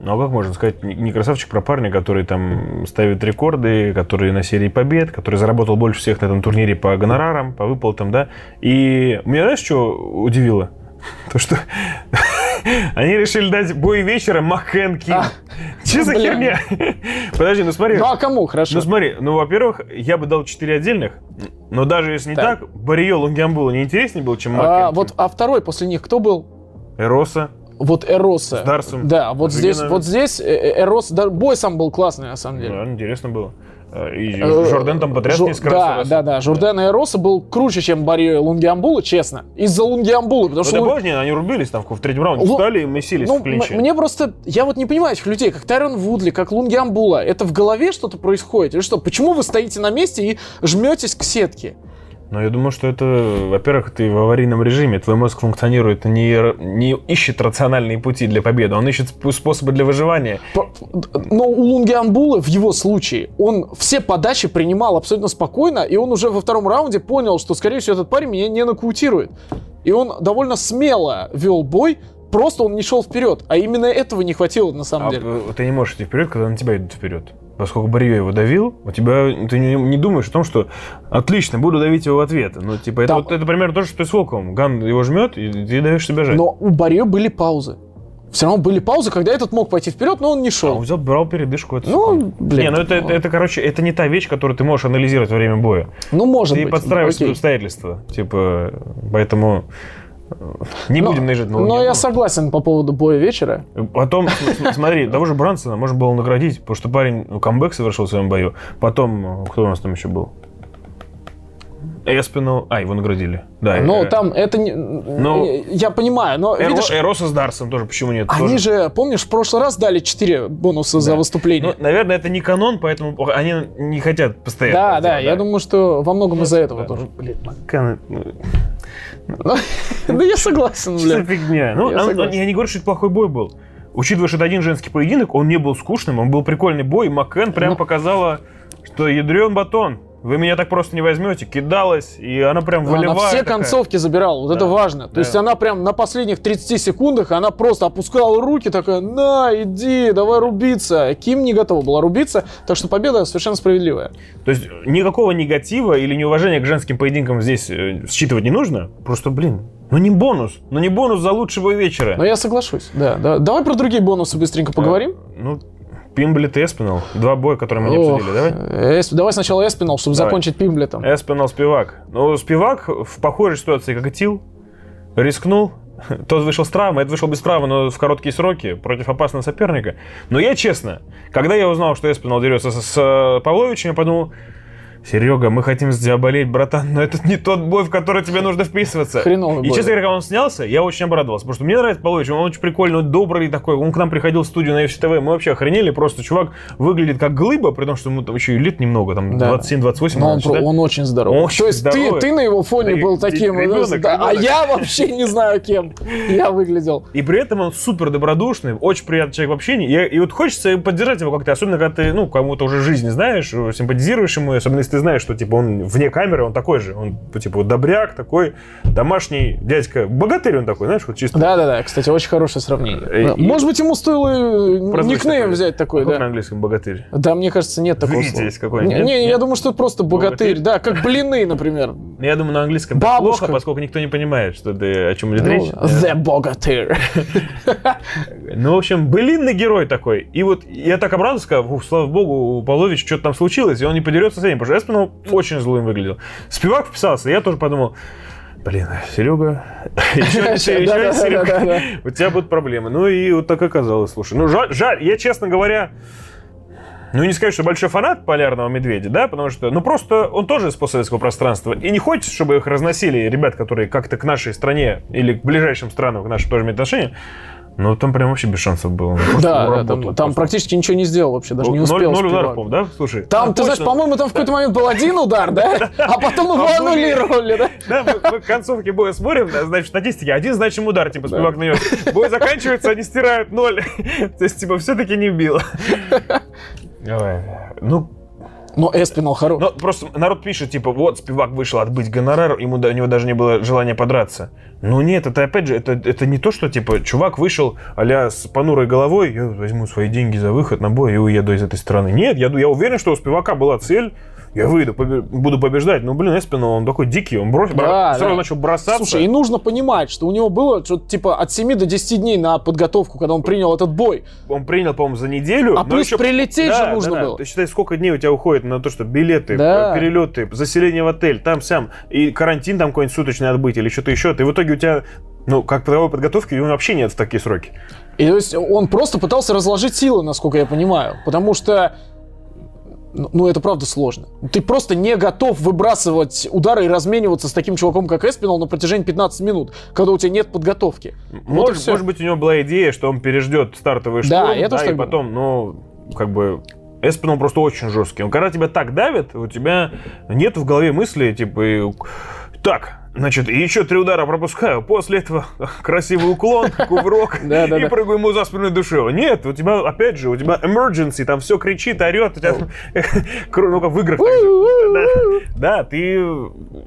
Ну, а как можно сказать, не красавчик про парня, который там ставит рекорды, который на серии побед, который заработал больше всех на этом турнире по гонорарам, по выплатам, да. И меня, знаешь, что удивило? То, что они решили дать бой вечера Махэн Ким. А, Че за херня? Подожди, ну смотри. Ну а кому? Хорошо. Ну смотри, ну во-первых, я бы дал 4 отдельных, но даже если не так, так Барио Лунгиамбулу не интереснее был, чем Махэн а, Вот, а второй после них кто был? Эроса. Вот Эроса. С Дарсом. Да, вот здесь, вот здесь э, э, Эрос, бой сам был классный, на самом деле. Да, интересно было. Э, и Жорден там потряс несколько да, раз. Да, да, Жорден и Роса был круче, чем Барри Лунгиамбула, честно. Из-за Лунгиамбула, потому ну, что... Лун... они рубились там в третьем раунде, встали и месились ну, в клинче. Мне просто... Я вот не понимаю этих людей, как Тайрон Вудли, как Лунгиамбула. Это в голове что-то происходит? Или что? Почему вы стоите на месте и жметесь к сетке? Но я думаю, что это, во-первых, ты в аварийном режиме, твой мозг функционирует, не, не ищет рациональные пути для победы, он ищет способы для выживания. Но у Лунгиамбула в его случае, он все подачи принимал абсолютно спокойно, и он уже во втором раунде понял, что, скорее всего, этот парень меня не нокаутирует. И он довольно смело вел бой, просто он не шел вперед. А именно этого не хватило на самом а деле. Ты не можешь идти вперед, когда на тебя идут вперед поскольку Барье его давил, у тебя ты не, не думаешь о том, что отлично, буду давить его в ответ. Ну, типа, это, вот, это примерно то, что ты с Волковым. Ган его жмет, и ты даешь себя жать. Но у Барье были паузы. Все равно были паузы, когда этот мог пойти вперед, но он не шел. А он взял, брал передышку. Это ну, блин. Не, ну это, это, это, короче, это не та вещь, которую ты можешь анализировать во время боя. Ну, может ты быть. Ты подстраиваешь Окей. обстоятельства. Типа, поэтому... Не но, будем наезжать на Но я согласен по поводу боя вечера. Потом, смотри, того же Брансона можно было наградить, потому что парень ну, камбэк совершил в своем бою. Потом, кто у нас там еще был? Эспинал, а, его наградили. Да, но э, там это не... Но... Я понимаю, но Эро, видишь... Эроса с Дарсом тоже, почему нет? Они тоже... же, помнишь, в прошлый раз дали 4 бонуса да. за выступление. Ну, наверное, это не канон, поэтому они не хотят постоянно. Да, да, да, я думаю, что во многом из-за этого да, тоже. Ну, блин, Макан... Ну, я согласен, бля. Что фигня? Ну, я не говорю, что это плохой бой был. Учитывая, что это один женский поединок, он не был скучным, он был прикольный бой. Маккен прям ну. показала, что ядрен батон. Вы меня так просто не возьмете. Кидалась, и она прям выливает. Она все такая. концовки забирала, вот да, это важно. То да. есть она прям на последних 30 секундах, она просто опускала руки, такая, на, иди, давай рубиться. Ким не готова была рубиться, так что победа совершенно справедливая. То есть никакого негатива или неуважения к женским поединкам здесь э, считывать не нужно? Просто, блин, ну не бонус, ну не бонус за лучшего вечера. Ну я соглашусь, да, да. Давай про другие бонусы быстренько поговорим. А, ну, Пимблет и Эспинал. Два боя, которые мы не Ох, обсудили. Давай? Эсп... Давай сначала Эспинал, чтобы Давай. закончить Пимблетом. Эспинал, Спивак. Ну, Спивак в похожей ситуации, как и Тил, рискнул. Тот вышел с травмы, это вышел без травмы, но в короткие сроки против опасного соперника. Но я честно, когда я узнал, что Эспинал дерется с, с Павловичем, я подумал, Серега, мы хотим с тебя болеть, братан, но это не тот бой, в который тебе нужно вписываться. Хреновый И, бой. честно говоря, когда он снялся, я очень обрадовался, потому что мне нравится Полович, он очень прикольный, он добрый такой, он к нам приходил в студию на FC TV, мы вообще охренели, просто чувак выглядит как глыба, при том, что ему там еще и лет немного, там Да. 27-28. Но он, про- да? он очень здоров. Очень То есть ты, здоровый. ты на его фоне Да, был таким, ребенок, да, а ребенок. я вообще не знаю, кем я выглядел. И при этом он супер добродушный, очень приятный человек в общении. И, и вот хочется поддержать его как-то, особенно когда ты, ну, кому-то уже жизнь знаешь, симпатизируешь ему, особенно если ты знаешь, что, типа, он вне камеры, он такой же. Он, типа, добряк такой, домашний дядька. Богатырь он такой, знаешь, вот чисто. Да-да-да, кстати, очень хорошее сравнение. И- Да. и- Может быть, ему стоило э, Прозвучь никнейм такой. взять такой, А да. на английском богатырь? Да, мне кажется, нет такого Видите, слова. какой-нибудь, Не, нет? не, я думаю, что это просто богатырь, Богатырь? да, как блины, например. Я думаю, на английском Бабушка. плохо, поскольку никто не понимает, что ты, о чем идет Ну, речь. The богатырь. Ну, в общем, былинный герой такой. И вот я так обрадовался, сказал, «Ух, слава богу, у Полович что-то там случилось, и он не подерется с этим, потому что Эспинал очень злым выглядел. Спивак вписался, я тоже подумал, блин, Серега, еще. Серега, у тебя будут проблемы. Ну и вот так оказалось, слушай. Ну, жаль, жаль, я, честно говоря, ну, не сказать, что большой фанат полярного медведя, да, потому что, ну, просто он тоже из постсоветского пространства. И не хочется, чтобы их разносили ребят, которые как-то к нашей стране или к ближайшим странам, к нашим тоже имеют отношение. Ну, там прям вообще без шансов было. Просто Да, там, там практически ничего не сделал вообще, даже не успел. Ноль ударов, да? Слушай. Там, а, ты знаешь, по-моему, там в какой-то момент был один удар, да? А потом его аннулировали, да? Да, мы, к концовке боя смотрим, значит, статистики. Один значим удар, типа, Спивак нанес. Бой заканчивается, они стирают ноль. То есть, типа, все-таки не бил. Давай. Ну, Но Эспинал хорош. ну, просто народ пишет, типа, вот, Спивак вышел отбыть гонорар, ему, у него даже не было желания подраться. Ну нет, это опять же, это, это не то, что, типа, чувак вышел а с понурой головой, я возьму свои деньги за выход на бой и уеду из этой страны. Нет, я, я уверен, что у Спивака была цель, я выйду, побе- буду побеждать. Ну, блин, Эспинал, он такой дикий, он бросил, Да, сразу да. начал бросаться. Слушай, и нужно понимать, что у него было что-то типа от 7 до 10 дней на подготовку, когда он принял этот бой. он принял, по-моему, за неделю. А но плюс еще- прилететь же Да, нужно да, да. было. Ты считай, сколько дней у тебя уходит на то, что билеты, Да. э, перелеты, заселение в отель, там, сям, и карантин там какой-нибудь суточный отбыть или что-то еще. Ты в итоге у тебя, ну, как таковой подготовки у него вообще нет в такие сроки. И то есть он просто пытался разложить силы, насколько я понимаю. Потому что ну, ну, это правда сложно. Ты просто не готов выбрасывать удары и размениваться с таким чуваком, как Эспинал, на протяжении 15 минут, когда у тебя нет подготовки. Вот и Может, всё. может быть, у него была идея, что он переждет стартовый Да, штурм, я тоже и так потом, ну, как бы... Эспинал просто очень жесткий. Он, когда тебя так давит, у тебя нет в голове мысли, типа, и, так, значит, еще три удара пропускаю, после этого красивый уклон, кувырок, и прыгаю ему за спину душу. Нет, у тебя, опять же, у тебя emergency, там все кричит, орет, у тебя, ну, как в играх. Да, ты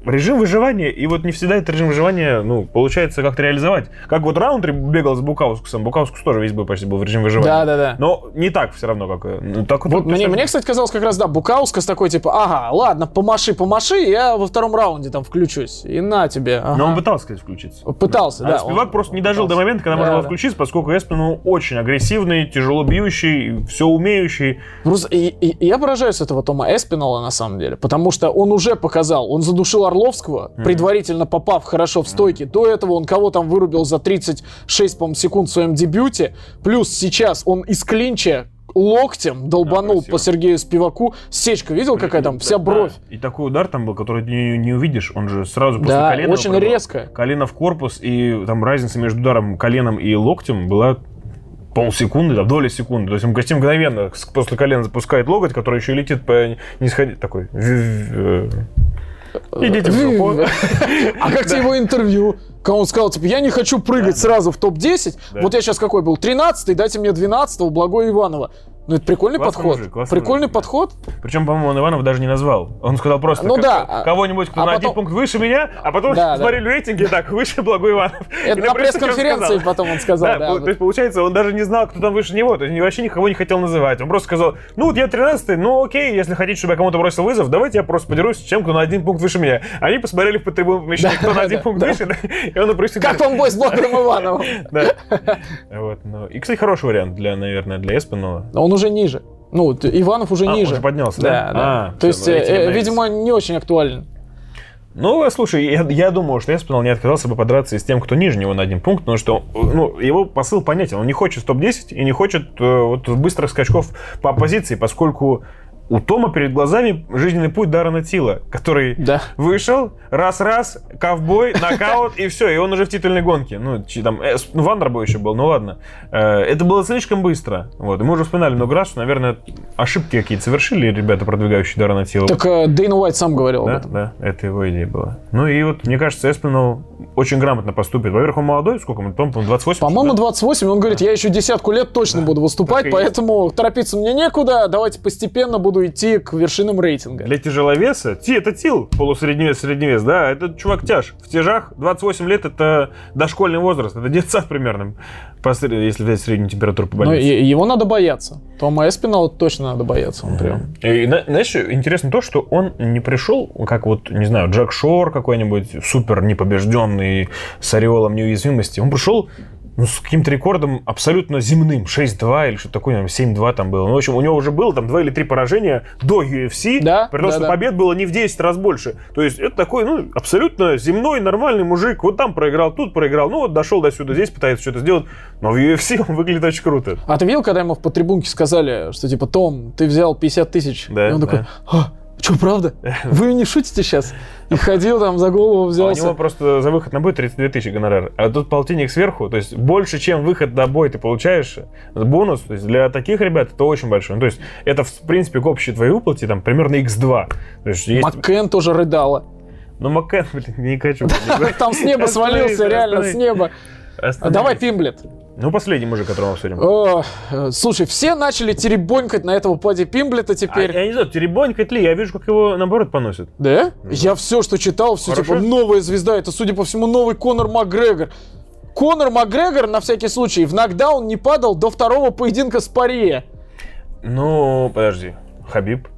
режим выживания, и вот не всегда этот режим выживания, ну, получается как-то реализовать. Как вот Раунтри бегал с Букаускусом, Букаускус тоже весь бой почти был в режиме выживания. Да, да, да. Но не так все равно, как... э, Ну, так Вот мне, мне, кстати, казалось как раз, да, Букаускас такой, типа, ага, ладно, помаши, помаши, я во втором раунде там включусь. И на тебе. ага. Но он пытался, кстати, включиться. Пытался, да. а Спивак он просто не дожил до пытался. момента, когда Да, можно было да. включиться, поскольку Эспин ну, очень агрессивный, тяжело бьющий, все умеющий. Просто и- и- и я поражаюсь этого Тома Эспинала на самом деле, потому что он уже показал, он задушил Орловского, предварительно попав хорошо в стойки. До этого он кого там вырубил за 36, по секунд в своем дебюте. Плюс сейчас он из клинча локтем долбанул красиво. по Сергею Спиваку. Сечка, видел, какая там? Вся Да, бровь. И такой удар там был, который не, не увидишь. Он же сразу после Да, колена. очень пробил. резко. Колено в корпус, и там разница между ударом коленом и локтем была полсекунды, да, доля секунды. То есть он почти мгновенно после колена запускает локоть, который еще летит по нисходи... Такой... Идите в. А как тебе его интервью? Когда он сказал, типа, я не хочу прыгать сразу в топ-10. Да. Вот я сейчас какой был? 13-й, дайте мне 12-го, Благой Иванова. Ну, это прикольный Классный подход. мужик, прикольный мужик, да. подход. Причем, по-моему, он Иванов даже не назвал. Он сказал просто Ну да, а- кого-нибудь, кто а на один потом- пункт выше меня, а потом Да, да. смотрели рейтинги, так, выше Благой Иванов. Это И на пресс-конференции потом он сказал, Да, да. по- вот. то есть, получается, он даже не знал, кто там выше него, то есть вообще никого не хотел называть. Он просто сказал, ну вот я 13 ну окей, если хотите, чтобы я кому-то бросил вызов, давайте я просто подерусь с чем, кто на один пункт выше меня. Они посмотрели по трибунам помещении, кто на один да, пункт да. выше, да, и он опустил. Как вам бой с Благом Ивановым? Да. Вот, ну. И, кстати, хороший вариант для, наверное, для Эспинала. Но Он уже ниже. Ну, Иванов уже А, он ниже. уже поднялся, да? Да, да. А, То есть, э, э, видимо, не очень актуален. Ну, слушай, я, я думаю, что Эспинал не отказался бы подраться и с тем, кто ниже него на один пункт, потому что ну, его посыл понятен. Он не хочет топ-10 и не хочет э, вот быстрых скачков по оппозиции, поскольку у Тома перед глазами жизненный путь Даррена Тила, который да. вышел, раз-раз, ковбой, нокаут, и все, и он уже в титульной гонке. Ну, там, э, ну, Вандербой еще был, ну ладно. Э, это было слишком быстро. Вот. И мы уже вспоминали много раз, что, наверное, ошибки какие-то совершили ребята, продвигающие Даррена Тила. Так э, Дейн Уайт сам говорил да, об этом. Да, это его идея была. Ну и вот, мне кажется, Эспинал очень грамотно поступит. Во-первых, он молодой, сколько ему, по-моему, 28? По-моему, 28, он говорит, я еще десятку лет точно буду выступать, поэтому торопиться мне некуда, давайте постепенно буду идти к вершинам рейтинга. Для тяжеловеса, ти, это Тил, полусредневес, средневес, да, это чувак тяж. В тяжах 28 лет это дошкольный возраст, это детсад примерно, если взять среднюю температуру по больнице. Но его надо бояться. Тома Эспинала точно надо бояться. Он прям. И, знаешь, интересно то, что он не пришел, как вот, не знаю, Джек Шор какой-нибудь, супер непобежденный, с ореолом неуязвимости. Он пришел ну, с каким-то рекордом абсолютно земным, 6-2 или что-то такое, 7-2 там было. Ну, в общем, у него уже было там 2 или 3 поражения до UFC, да, при том, да, что да. побед было не в 10 раз больше. То есть это такой, ну, абсолютно земной, нормальный мужик. Вот там проиграл, тут проиграл, ну вот дошел до сюда, здесь пытается что-то сделать. Но в UFC он выглядит очень круто. А ты видел, когда ему по трибунке сказали, что типа, Том, ты взял 50 тысяч? Да, И он да. такой, а, что, правда? Вы не шутите сейчас? И ходил там за голову А у взялся. него просто за выход на бой 32 тысячи гонорар. А тут полтинник сверху, то есть больше, чем выход на бой ты получаешь. Бонус, то есть для таких ребят это очень большой. Ну, то есть это, в принципе, к общей твоей выплате там примерно x2. То есть есть... Маккен тоже рыдала. Ну, Маккен, блин, не хочу. Там с неба свалился, реально, с неба. А Давай Пимблет. Ну, последний мужик, которого мы обсудим. О, э, слушай, все начали теребонькать на этого Пади Пимблета теперь. А, я не знаю, теребонькать ли, я вижу, как его, наоборот, поносят. Да? Я все, что читал, все типа Хорошо. новая звезда. Это, судя по всему, новый Конор Макгрегор. Конор Макгрегор, на всякий случай, в нокдаун не падал до второго поединка с Пария. Ну, подожди. Хабиб?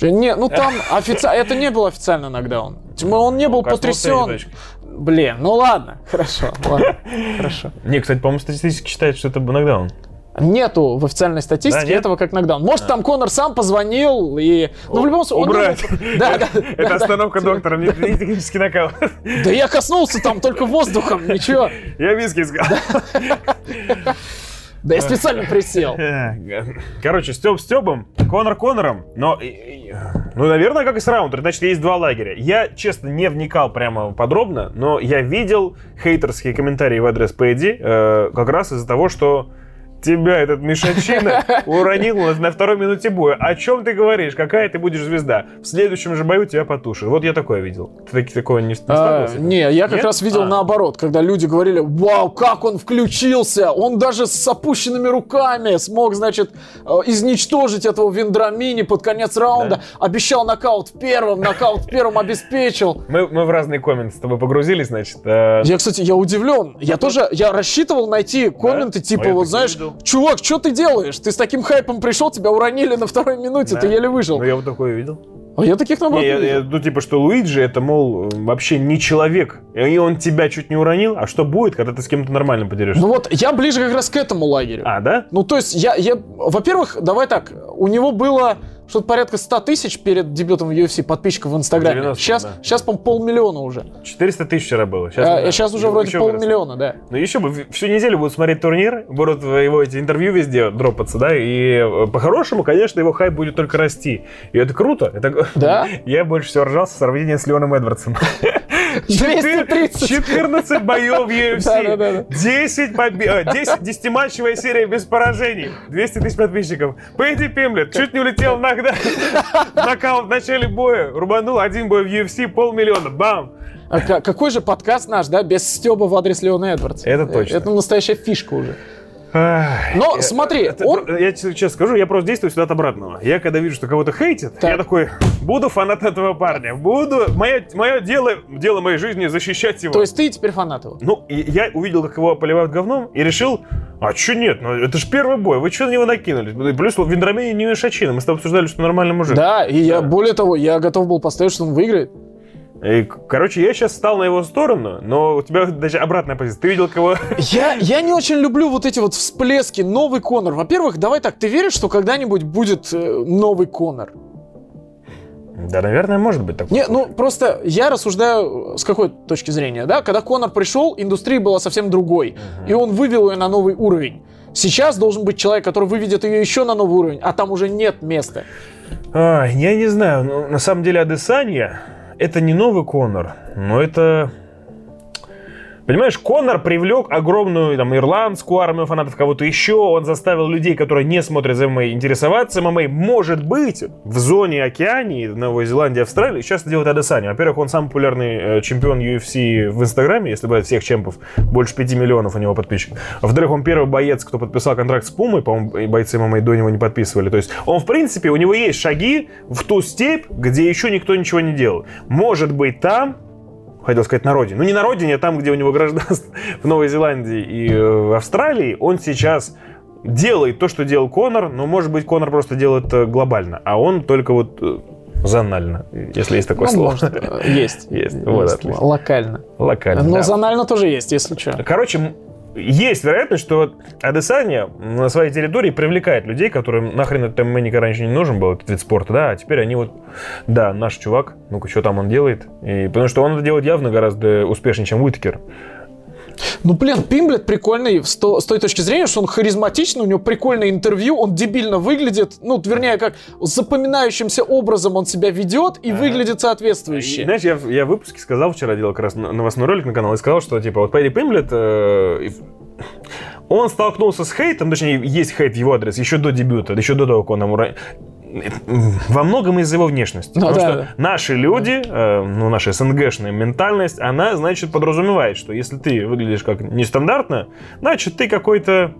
Не, ну там официально, это не был официально нокдаун. Типа, Он не был Ну, потрясен. Блин, ну ладно, хорошо, ладно, хорошо. Не, кстати, по-моему, статистически считают, что это нокдаун. Нету в официальной статистике Да, нет? этого как нокдаун. Может, там Конор сам позвонил и... Ну, в любом случае... Убрать. был- Да, да, Это да, остановка да. доктора, не не технический нокаут. Да я коснулся там только воздухом, ничего. Я виски сказал. Да я специально присел. Короче, Степ Стебом, Конор Конором, но, ну, наверное, как и с Раунтер, значит, есть два лагеря. Я, честно, не вникал прямо подробно, но я видел хейтерские комментарии в адрес Пэдди э, как раз из-за того, что тебя этот Мишачина уронил на- на второй минуте боя. О чем ты говоришь? Какая ты будешь звезда? В следующем же бою тебя потушат. Вот я такое видел. Ты таки- такое не, не А, сталкивался? не, я как раз видел А. наоборот, когда люди говорили, вау, как он включился, он даже с опущенными руками смог, значит, э, изничтожить этого Вендрамини под конец раунда, обещал нокаут в первом, нокаут в первом обеспечил. Мы, мы в разные комменты с тобой погрузились, значит. э, Я, кстати, я удивлен. Я тоже, я рассчитывал найти комменты, типа, А я вот знаешь. Чувак, что ты делаешь? Ты с таким хайпом пришел, тебя уронили на второй минуте, да. ты еле выжил. Ну, я вот такое видел. А я таких наоборот Не, я- я- ну, типа, что Луиджи это, мол, вообще не человек. И он тебя чуть не уронил. А что будет, когда ты с кем-то нормально подерешься? Ну вот, я ближе как раз к этому лагерю. а, да? Ну, то есть, я, я, во-первых, давай так, у него было что-то порядка 100 тысяч перед дебютом в UFC подписчиков в Инстаграме. 90, сейчас, да. сейчас, по полмиллиона уже. 400 тысяч вчера было. Сейчас, да. сейчас уже вроде еще полмиллиона, да. Ну еще бы, в- всю неделю будут смотреть турнир, будут его эти интервью везде дропаться, да, и э, по-хорошему, конечно, его хайп будет только расти. И это круто. Это... Да? Я больше всего ржал со сравнением с Леоном Эдвардсом. 230. 14 боев UFC. Да-да-да. 10 побед. 10 десятиматчевая серия без поражений. 200 тысяч подписчиков. Пэдди Пимблет чуть не улетел в нокаут в начале боя. Рубанул один бой в UFC, полмиллиона. Бам! А ка- какой же подкаст наш, да, без стеба в адрес Леона Эдвардса? Это точно. Это настоящая фишка уже. Но смотри, это он... Я тебе честно скажу, я просто действую всегда от обратного. Я когда вижу, что кого-то хейтит, Так. я такой, буду фанатом этого парня. Буду... Мое, мое дело, дело моей жизни защищать его. То есть ты теперь фанат его? Ну, и я увидел, как его поливают говном, и решил, а чё нет, ну это же первый бой, вы что на него накинулись? Плюс в Вендрамине не мешачина, мы с тобой обсуждали, что нормальный мужик. Да, и я, Да. более того, я готов был поставить, что он выиграет. И, короче, я сейчас стал на его сторону, но у тебя даже обратная позиция. Ты видел, кого... Я, я не очень люблю вот эти вот всплески. Новый Конор. Во-первых, давай так, ты веришь, что когда-нибудь будет э, новый Конор? Да, наверное, может быть такое. Не, ну просто я рассуждаю э, с какой точки зрения, да? Когда Конор пришел, индустрия была совсем другой, и он вывел ее на новый уровень. Сейчас должен быть человек, который выведет ее еще на новый уровень, а там уже нет места. А, я не знаю, но на самом деле Адесанья это не новый Конор, но это Понимаешь, Конор привлек огромную там, ирландскую армию фанатов, кого-то еще. Он заставил людей, которые не смотрят за ММА, интересоваться ММА. Может быть, в зоне Океании, Новой Зеландии, Австралии, сейчас делает Адесани. Во-первых, он самый популярный э, чемпион UFC в Инстаграме, если брать всех чемпов. Больше 5 миллионов у него подписчиков. Во-вторых, он первый боец, кто подписал контракт с Пумой. По-моему, бойцы ММА до него не подписывали. То есть он, в принципе, у него есть шаги в ту степь, где еще никто ничего не делал. Может быть, там хотел сказать на родине. Ну, не на родине, а там, где у него гражданство в Новой Зеландии и э, в Австралии, он сейчас делает то, что делал Конор, но, может быть, Конор просто делает э, глобально, а он только вот э, зонально, если есть такое ну, слово. Может, есть. Есть. Вот, Локально. Локально. Но да. зонально тоже есть, если что. Короче, есть вероятность, что Адесания на своей территории привлекает людей, которым нахрен этот ММА никогда раньше не нужен был, этот вид спорта, да, а теперь они вот, да, наш чувак, ну-ка, что там он делает? И, потому что он это делает явно гораздо успешнее, чем Уиткер. Ну, блин, Пимблет прикольный с, то, с той точки зрения, что он харизматичный, у него прикольное интервью, он дебильно выглядит, ну, вернее, как запоминающимся образом он себя ведет и ага. выглядит соответствующе. Знаешь, я, я в выпуске сказал вчера, делал как раз новостной ролик на канал, и сказал, что, типа, вот Пэдди Пимблет, э, он столкнулся с хейтом, точнее, есть хейт в его адрес еще до дебюта, еще до того, как он ему во многом из-за его внешности. Ну, потому да, что да. наши люди, э, ну, наша СНГшная ментальность, она, значит, подразумевает, что если ты выглядишь как нестандартно, значит, ты какой-то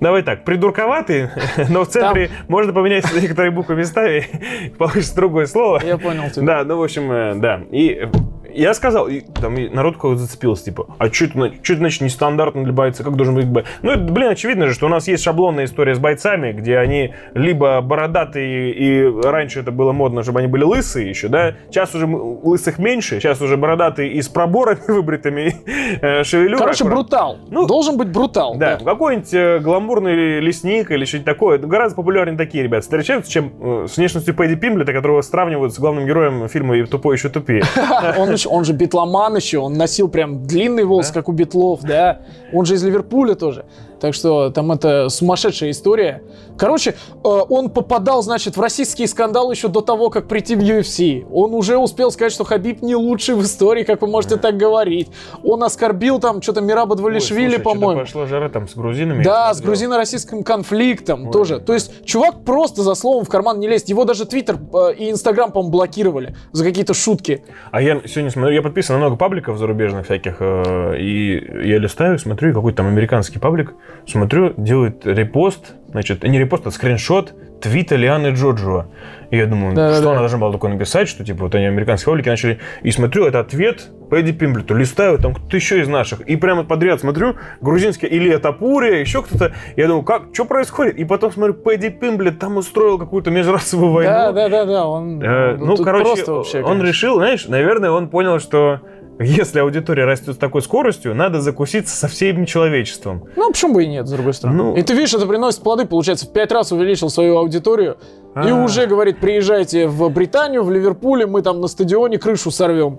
Давай так, придурковатый, но в центре Там... можно поменять некоторые буквы местами, получится другое слово. Я понял тебя. Да, ну, в общем, э, да. И я сказал, и там и народ кого-то зацепился, типа, а что это, что это значит нестандартно для бойца, как должен быть бой? Ну, это, блин, очевидно же, что у нас есть шаблонная история с бойцами, где они либо бородатые, и раньше это было модно, чтобы они были лысые еще, да, сейчас уже лысых меньше, сейчас уже бородатые и с проборами выбритыми, э. Короче, брутал. Ну, Должен быть брутал. Да, да. какой-нибудь э, гламурный лесник или что-нибудь такое, гораздо популярнее такие ребята встречаются, чем э, с внешностью Пэдди Пимблета, которого сравнивают с главным героем фильма «Тупой еще тупее». Он он же битломан еще, он носил прям длинный волос, да? как у битлов, да. Он же из Ливерпуля тоже. Так что там это сумасшедшая история. Короче, э, он попадал, значит, в российские скандалы еще до того, как прийти в UFC. Он уже успел сказать, что Хабиб не лучший в истории, как вы можете так говорить. Он оскорбил там что-то Мираба Двалишвили, по-моему. Пошло жара там с грузинами. Да, с грузино-российским конфликтом Ой. тоже. То есть чувак просто за словом в карман не лезет. Его даже Твиттер э, и Инстаграм, по-моему, блокировали за какие-то шутки. А я сегодня смотрю, я подписан на много пабликов зарубежных всяких, э, и я листаю, смотрю, какой-то там американский паблик смотрю, делает репост, значит, не репост, а скриншот твита Лианы Джоджо. И я думаю, да, что да, она да. должна была такое написать, что типа вот они американские паблики начали. И смотрю, это ответ Пэдди Пимблету. Листаю, там кто-то еще из наших. И прямо подряд смотрю, грузинский Илья Тапурия, еще кто-то. Я думаю, как, что происходит? И потом смотрю, Пэдди Пимблет там устроил какую-то межрасовую войну. Да, да, да, да. Он, э, ну, короче, вообще, он решил, знаешь, наверное, он понял, что если аудитория растет с такой скоростью, надо закуситься со всем человечеством. Ну, почему бы и нет, с другой стороны. Ну... И ты видишь, это приносит плоды, получается, в пять раз увеличил свою аудиторию, А-а-а. и а. уже говорит, приезжайте в Британию, в Ливерпуле, мы там на стадионе крышу сорвем.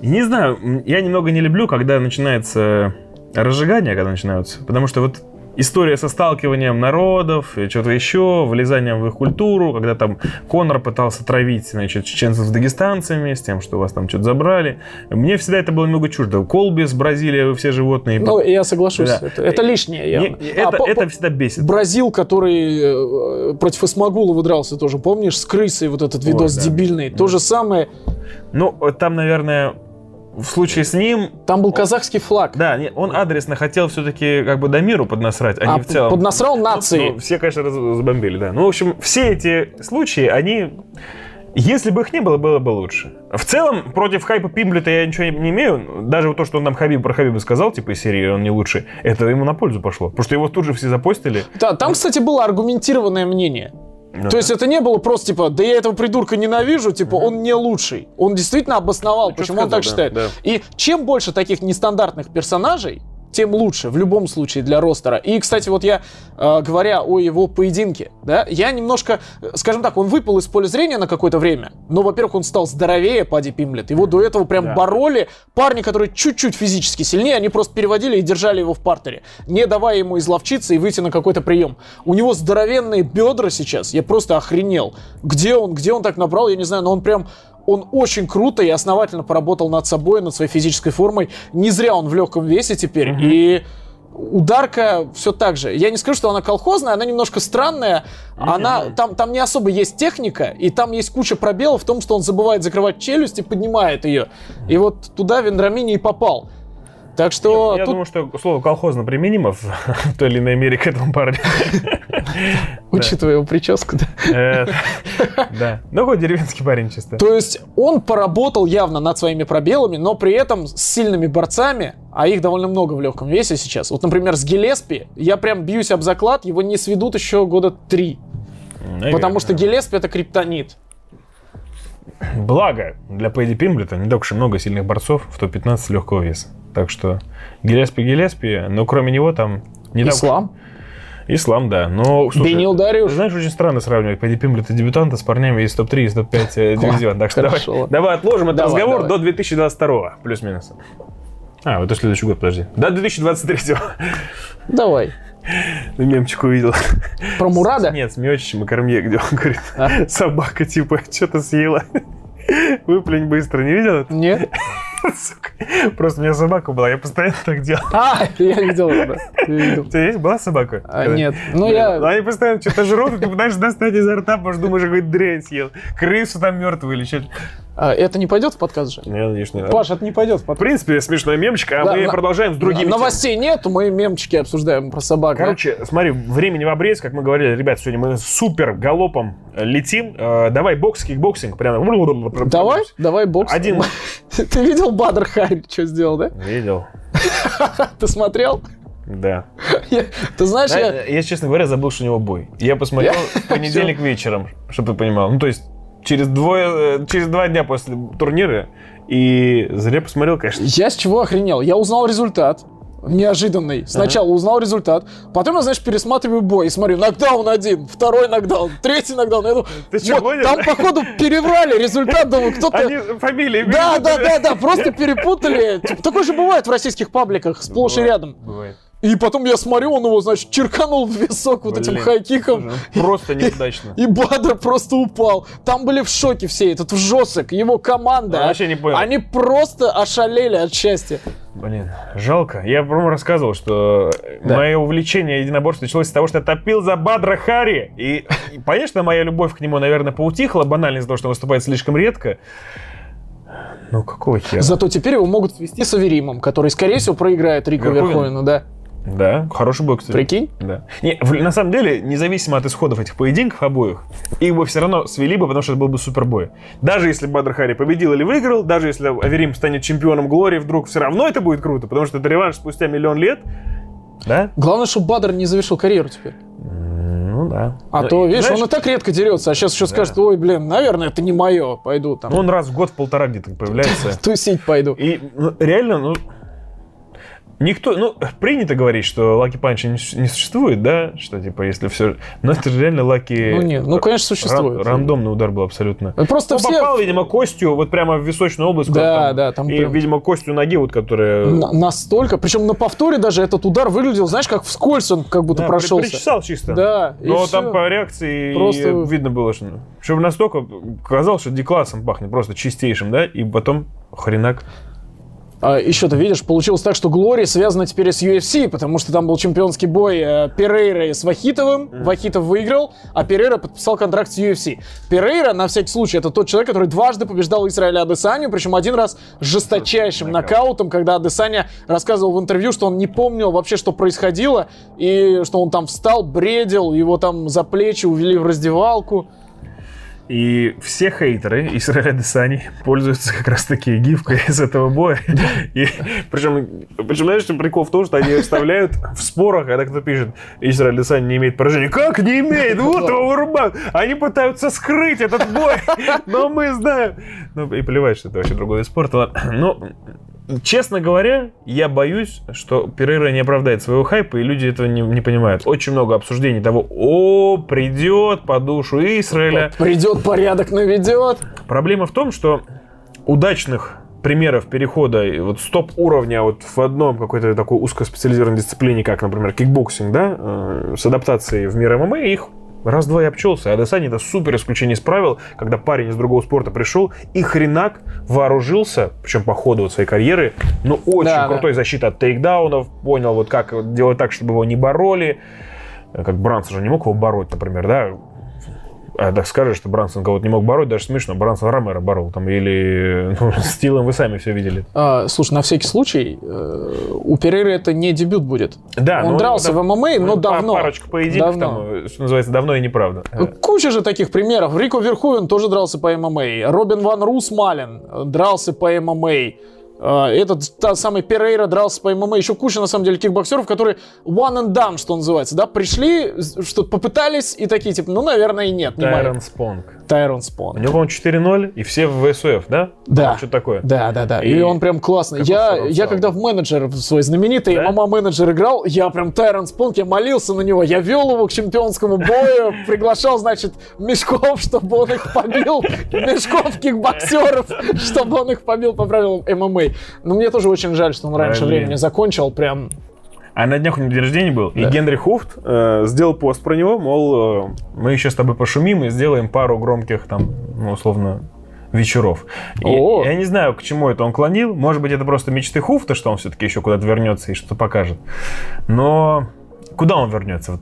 Не знаю, я немного не люблю, когда начинается разжигание, когда начинаются, потому что вот история со сталкиванием народов, и что-то еще, влезанием в их культуру, когда там Конор пытался травить, значит, чеченцев с дагестанцами, с тем, что у вас там что-то забрали. Мне всегда это было много чуждо. Колбис, Бразилия, все животные. Ну, я соглашусь, да. это, это лишнее. Я... Не, это, а, это всегда бесит. Бразил, который э, против Исмагулова дрался тоже, помнишь, с крысой вот этот видос Ой, да. дебильный. Да. То же самое. Ну, там, наверное, в случае с ним... Там был казахский флаг. Да, он адресно хотел все-таки как бы до миру поднасрать, а, а не в целом. Поднасрал нации. Ну, все, конечно, забомбили, да. Ну, в общем, все эти случаи, они... Если бы их не было, было бы лучше. В целом, против хайпа Пимблета я ничего не имею. Даже то, что он нам Хабиб про Хабиба сказал, типа из серии «он не лучший», это ему на пользу пошло. Потому что его тут же все запостили. Да, там, кстати, было аргументированное мнение. Ну, То есть это не было просто типа, да я этого придурка ненавижу, типа он не лучший. Он действительно обосновал, ну, почему он так да, считает. Да. И чем больше таких нестандартных персонажей, тем лучше в любом случае для ростера. И, кстати, вот я, э, говоря о его поединке, да, я немножко, э, скажем так, он выпал из поля зрения на какое-то время, но, во-первых, он стал здоровее, Пади Пимлет. Его до этого прям да. бороли парни, которые чуть-чуть физически сильнее, они просто переводили и держали его в партере, не давая ему изловчиться и выйти на какой-то прием. У него здоровенные бедра сейчас, я просто охренел. Где он, где он так набрал, я не знаю, но он прям он очень круто и основательно поработал над собой, над своей физической формой. Не зря он в легком весе теперь. Mm-hmm. И ударка все так же. Я не скажу, что она колхозная, она немножко странная. Mm-hmm. Она, там, там не особо есть техника, и там есть куча пробелов в том, что он забывает закрывать челюсть и поднимает ее. И вот туда Вендрамини и попал. Так что... Я, я думаю, что слово колхозно применимо в, той или иной мере к этому парню. Учитывая его прическу, да. Э, да. Ну, хоть деревенский парень чисто. То есть он поработал явно над своими пробелами, но при этом с сильными борцами, а их довольно много в легком весе сейчас. Вот, например, с Гелеспи, я прям бьюсь об заклад, его не сведут еще года три. Потому что Гелеспи это криптонит. Благо, для Пэдди Пимблета не так уж и много сильных борцов в топ-15 легкого веса. Так что Гелеспи Гелеспи, но кроме него там не Ислам? Так... Ислам, да. Но, слушай, Бенил Дариуш. Знаешь, очень странно сравнивать Пади Пимблета дебютанта с парнями из топ-3, из топ-5 э, дивизион. Так что давай, давай отложим этот давай, разговор давай. до 2022 плюс-минус. А, это следующий год, подожди. До 2023 Давай. Ну, мемчик увидел. Про Мурада? Нет, с Миочичем и Кормье, где он говорит, а? собака типа что-то съела. Выплюнь быстро, не видел это? Нет. Просто у меня собака была, я постоянно так делал. А, я видел это. У тебя есть, была собака? А, нет. Ну, я... Они постоянно что-то жрут, и ты пытаешься достать изо рта, потому что думаешь, какой-то дрянь съел. Крысу там мертвую или что-то. А, это не пойдет в подкаст же? Нет, конечно, не Паш, это не пойдет в подкаст. В принципе, смешной мемчик, а да, мы на... продолжаем с другими Новостей темами. нету, мы мемчики обсуждаем про собак. Короче, смотри, времени в обрез, как мы говорили, ребят, сегодня мы супер галопом летим. Э, давай бокс, кикбоксинг. Прямо. Давай, давай бокс. Один. Ты видел Бадр Харри, что сделал, да? Видел. Ты смотрел? Да. Ты знаешь, я... Я, честно говоря, забыл, что у него бой. Я посмотрел в понедельник вечером, чтобы ты понимал. Ну, то есть, через, двое, э, через два дня после турнира. И зря посмотрел, конечно. Я с чего охренел? Я узнал результат неожиданный. Сначала uh-huh. узнал результат, потом я, знаешь, пересматриваю бой и смотрю, нокдаун один, второй нокдаун, третий нокдаун. Я думаю, Ты что, вот, там, походу, переврали результат, думаю, кто-то... Они фамилии Да, да, да, да, просто перепутали. Типа, такое же бывает в российских пабликах, сплошь и рядом. Бывает. И потом я смотрю, он его, значит, черканул в висок вот этим хайкиком. Просто неудачно. И, и Бадр просто упал. Там были в шоке все, этот жесок, его команда. Я вообще не понял. Они просто ошалели от счастья. Блин, жалко. Я, по-моему, рассказывал, что да. мое увлечение единоборством началось с того, что я топил за Бадра Хари. И, и, конечно, моя любовь к нему, наверное, поутихла, банально из-за того, что он выступает слишком редко. Ну, какого хера? Зато теперь его могут свести с Аверимом, который, скорее всего, проиграет Рику Верховину, да. Да, хороший бой, кстати. Прикинь? Да. Не, в, на самом деле, независимо от исходов этих поединков обоих, их бы все равно свели бы, потому что это был бы супербой. Даже если Бадр Хари победил или выиграл, даже если Аверим станет чемпионом Глории вдруг, все равно это будет круто, потому что это реванш спустя миллион лет. Да? Главное, чтобы Бадр не завершил карьеру теперь. Ну да. А Но, то, видишь, знаешь, он и так редко дерется, а сейчас еще да. скажет, ой, блин, наверное, это не мое, пойду там. Ну, он раз в год, в полтора где-то появляется. Тусить пойду. И ну, реально, ну, Никто, ну, принято говорить, что lucky punch а не, не существует, да, что типа если все, но это же реально lucky. Ну нет, ну конечно существует. Ран, рандомный удар был абсолютно. Просто ну, все... попал, видимо, костью вот прямо в височную область. Да, там, да, там. И, прям... видимо, костью ноги вот, которая. На, настолько, причем на повторе даже этот удар выглядел, знаешь, как вскользь он как будто да, прошелся. Причесал чисто. Да. Но там по реакции просто... видно было, что, чтобы настолько казалось, что диклассом пахнет просто чистейшим, да, и потом хренак. А, еще ты видишь, получилось так, что Глори связана теперь с UFC, потому что там был чемпионский бой э, Перейра с Вахитовым. Mm. Вахитов выиграл, а Перейра подписал контракт с UFC. Перейра, на всякий случай, это тот человек, который дважды побеждал Израиля Адесанию, причем один раз жесточайшим нокаутом, когда Адесаня рассказывал в интервью, что он не помнил вообще, что происходило, и что он там встал, бредил, его там за плечи увели в раздевалку. И все хейтеры Израиля Десани пользуются как раз таки гифкой из этого боя. И, причем, причем, знаешь, прикол в том, что они вставляют в спорах, когда кто пишет, Израиль Десани не имеет поражения. Как не имеет? Вот его вырубают. Они пытаются скрыть этот бой, но мы знаем. Ну и плевать, что это вообще другой вид спорта. Но честно говоря, я боюсь, что Перейра не оправдает своего хайпа, и люди этого не, не понимают. Очень много обсуждений того, о, придет по душу Израиля. Придет, порядок наведет. Проблема в том, что удачных примеров перехода вот с топ-уровня вот в одном какой-то такой узкоспециализированной дисциплине, как, например, кикбоксинг, да, э, с адаптацией в мир ММА, их раз-два и обчелся. Адесанья это супер исключение из правил, когда парень из другого спорта пришел и хренак вооружился, причем по ходу вот своей карьеры, ну, очень да, крутой да. защита от тейкдаунов, понял вот как делать так, чтобы его не бороли, как Брансон же не мог его бороть, например, да, а так скажешь, что Брансон кого-то не мог бороть, даже смешно. Брансон Ромеро борол там, или ну, с Тилом вы сами все видели. А, слушай, на всякий случай, э, у Перейры это не дебют будет. Да, Он ну, дрался да, в ММА, но давно. Парочка поединков, давно. там, что называется, давно и неправда. Ну, куча же таких примеров. Рико Верховен тоже дрался по ММА. Робин Ван Рус Малин дрался по ММА. А, этот та самый Перейра дрался по ММА, еще куча, на самом деле, кикбоксеров, которые one and done, что называется, да, пришли, что попытались и такие, типа, ну, наверное, и нет. Тайрон Спонг. Тайрон Спонг. У него, по-моему, 4-0, и все в ВСУФ, да? Да. Что такое? Да, да, да. И, и он прям классный. Я, я когда в менеджер свой знаменитый да? ММА-менеджер играл, я прям Тайрон Спонг, я молился на него, я вел его к чемпионскому бою, приглашал, значит, Мешков, чтобы он их побил, Мешков кикбоксеров, чтобы он их побил по правилам ММА. Но мне тоже очень жаль, что он раньше Блин. времени закончил, прям... А на днях у него день рождения был, да. и Генри Хуфт э, сделал пост про него, мол, э, мы еще с тобой пошумим и сделаем пару громких там, ну, условно, вечеров. И, я не знаю, к чему это он клонил. Может быть, это просто мечты Хуфта, что он все-таки еще куда-то вернется и что-то покажет. Но куда он вернется?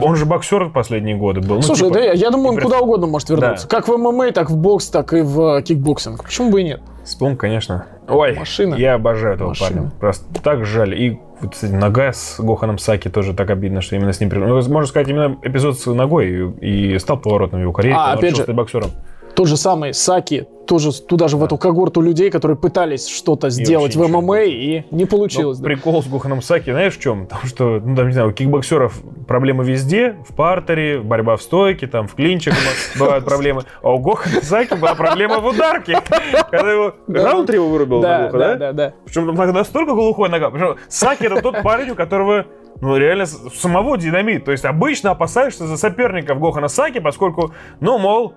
Он же боксер в последние годы был. Ну, Слушай, ну, типа, да, я думаю, он куда угодно может вернуться. Да. Как в ММА, так в бокс, так и в кикбоксинг. Почему бы и нет? Спонг, конечно. Ой, Машина. я обожаю этого Машина. парня. Просто так жаль. И, кстати, нога с Гоханом Саки тоже так обидно, что именно с ним... Ну, можно сказать, именно эпизод с ногой и, и стал поворотом в его карьере. А, опять же, боксером. Тот же самый Саки, тоже туда же да. в эту когорту людей, которые пытались что-то сделать в ММА и не получилось. Ну, да. Прикол с Гоханом Саки, знаешь, в чем? Потому что, ну, там, не знаю, у кикбоксеров проблемы везде, в партере, борьба в стойке, там, в клинчах бывают проблемы. А у Гохана Саки была проблема в ударке. Когда его раунд его вырубил глухо, да? Да, да, Причем там настолько глухой нога. Причем Саки это тот парень, у которого ну, реально самого динамит. То есть обычно опасаешься за соперника в Гохана Саки, поскольку, ну, мол,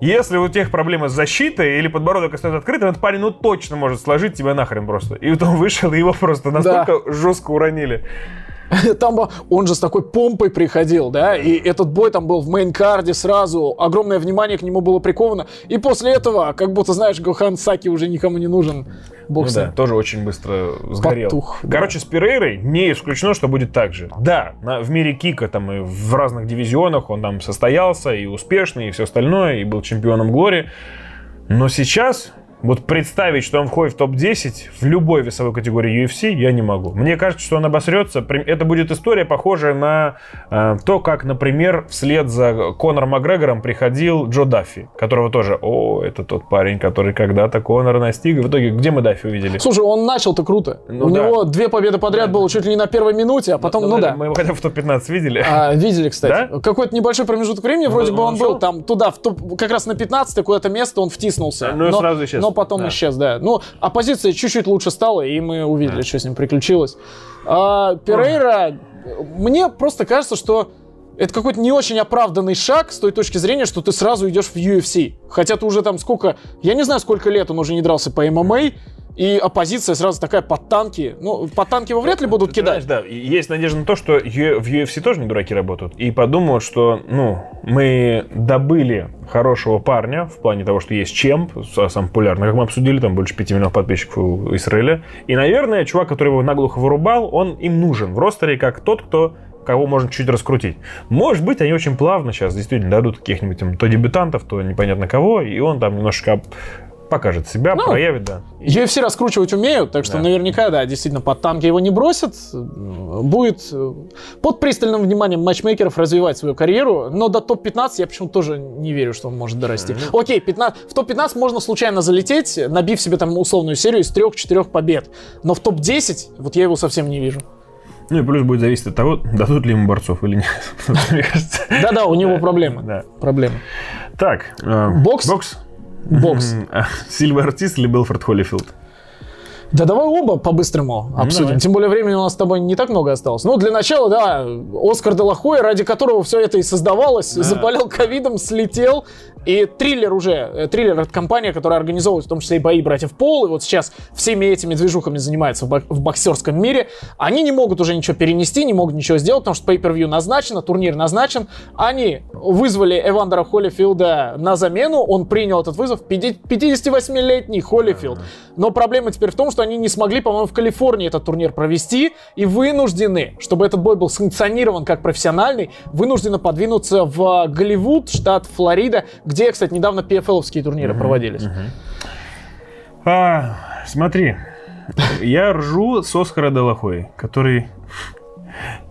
если у тех проблемы с защитой или подбородок остается открытым, этот парень ну точно может сложить тебя нахрен просто. И вот он вышел, и его просто настолько да. жестко уронили. Там он же с такой помпой приходил, да, и этот бой там был в main card е сразу, огромное внимание к нему было приковано, и после этого, как будто, знаешь, Гохан Саки уже никому не нужен. Боксер. Ну да, тоже очень быстро сгорел. Потух, Короче, да. с Перейрой не исключено, что будет так же. Да, на, в мире кика там и в разных дивизионах он там состоялся, и успешный, и все остальное, и был чемпионом Glory. Но сейчас вот представить, что он входит в топ-10 в любой весовой категории UFC, я не могу. Мне кажется, что он обосрется. Это будет история, похожая на э, то, как, например, вслед за Конором Макгрегором приходил Джо Даффи, которого тоже, о, это тот парень, который когда-то Конора настиг. И в итоге, где мы Даффи увидели? Слушай, он начал-то круто. Ну, У да. него две победы подряд да. было чуть ли не на первой минуте, а потом, ну, ну да. Мы его хотя бы в топ-15 видели. А, видели, кстати. Да? Какой-то небольшой промежуток времени, ну, вроде бы он, он был там туда, в топ, как раз на 15 куда-то место он втиснулся. Ну, но, сразу исчез но потом да. исчез, да. Ну, оппозиция чуть-чуть лучше стала, и мы увидели, да. что с ним приключилось. А, Перейра, мне просто кажется, что это какой-то не очень оправданный шаг с той точки зрения, что ты сразу идешь в UFC. Хотя ты уже там сколько... Я не знаю, сколько лет он уже не дрался по ММА, и оппозиция сразу такая под танки. Ну, под танки его вряд ли будут кидать. Знаешь, да, есть надежда на то, что в UFC тоже не дураки работают. И подумают, что, ну, мы добыли хорошего парня в плане того, что есть чемп, сам популярный, как мы обсудили, там больше 5 миллионов подписчиков у Израиля. И, наверное, чувак, который его наглухо вырубал, он им нужен в ростере как тот, кто кого можно чуть раскрутить. Может быть, они очень плавно сейчас действительно дадут каких-нибудь то дебютантов, то непонятно кого, и он там немножко покажет себя, ну, проявит, да. UFC раскручивать умеют, так что да. наверняка, да, действительно, под танки его не бросят. Будет э, под пристальным вниманием матчмейкеров развивать свою карьеру, но до топ-15 я почему-то тоже не верю, что он может дорасти. Mm-hmm. Окей, 15, в топ-15 можно случайно залететь, набив себе там условную серию из трех-четырех побед, но в топ-10 вот я его совсем не вижу. Ну и плюс будет зависеть от того, дадут ли ему борцов или нет. Да-да, у него проблемы. Да. Проблемы. Так. Э, бокс? Бокс. Бокс. Сильва Артист или Белфорд Холлифилд? Да давай оба по-быстрому обсудим. Давай. Тем более времени у нас с тобой не так много осталось. Ну, для начала, да, Оскар Делахой, ради которого все это и создавалось, да. заболел ковидом, слетел. И триллер уже, э, триллер это компания, которая организовывает в том числе и бои братьев Пол, и вот сейчас всеми этими движухами занимается в, в боксерском мире. Они не могут уже ничего перенести, не могут ничего сделать, потому что pay-per-view назначено, турнир назначен. Они вызвали Эвандера Холлифилда на замену, он принял этот вызов, 58-летний Холлифилд. Но проблема теперь в том, что они не смогли, по-моему, в Калифорнии этот турнир провести, и вынуждены, чтобы этот бой был санкционирован как профессиональный, вынуждены подвинуться в Голливуд, штат Флорида, где, кстати, недавно PFL-овские турниры uh-huh, проводились. Uh-huh. А, смотри, я ржу с Оскара Делахой, который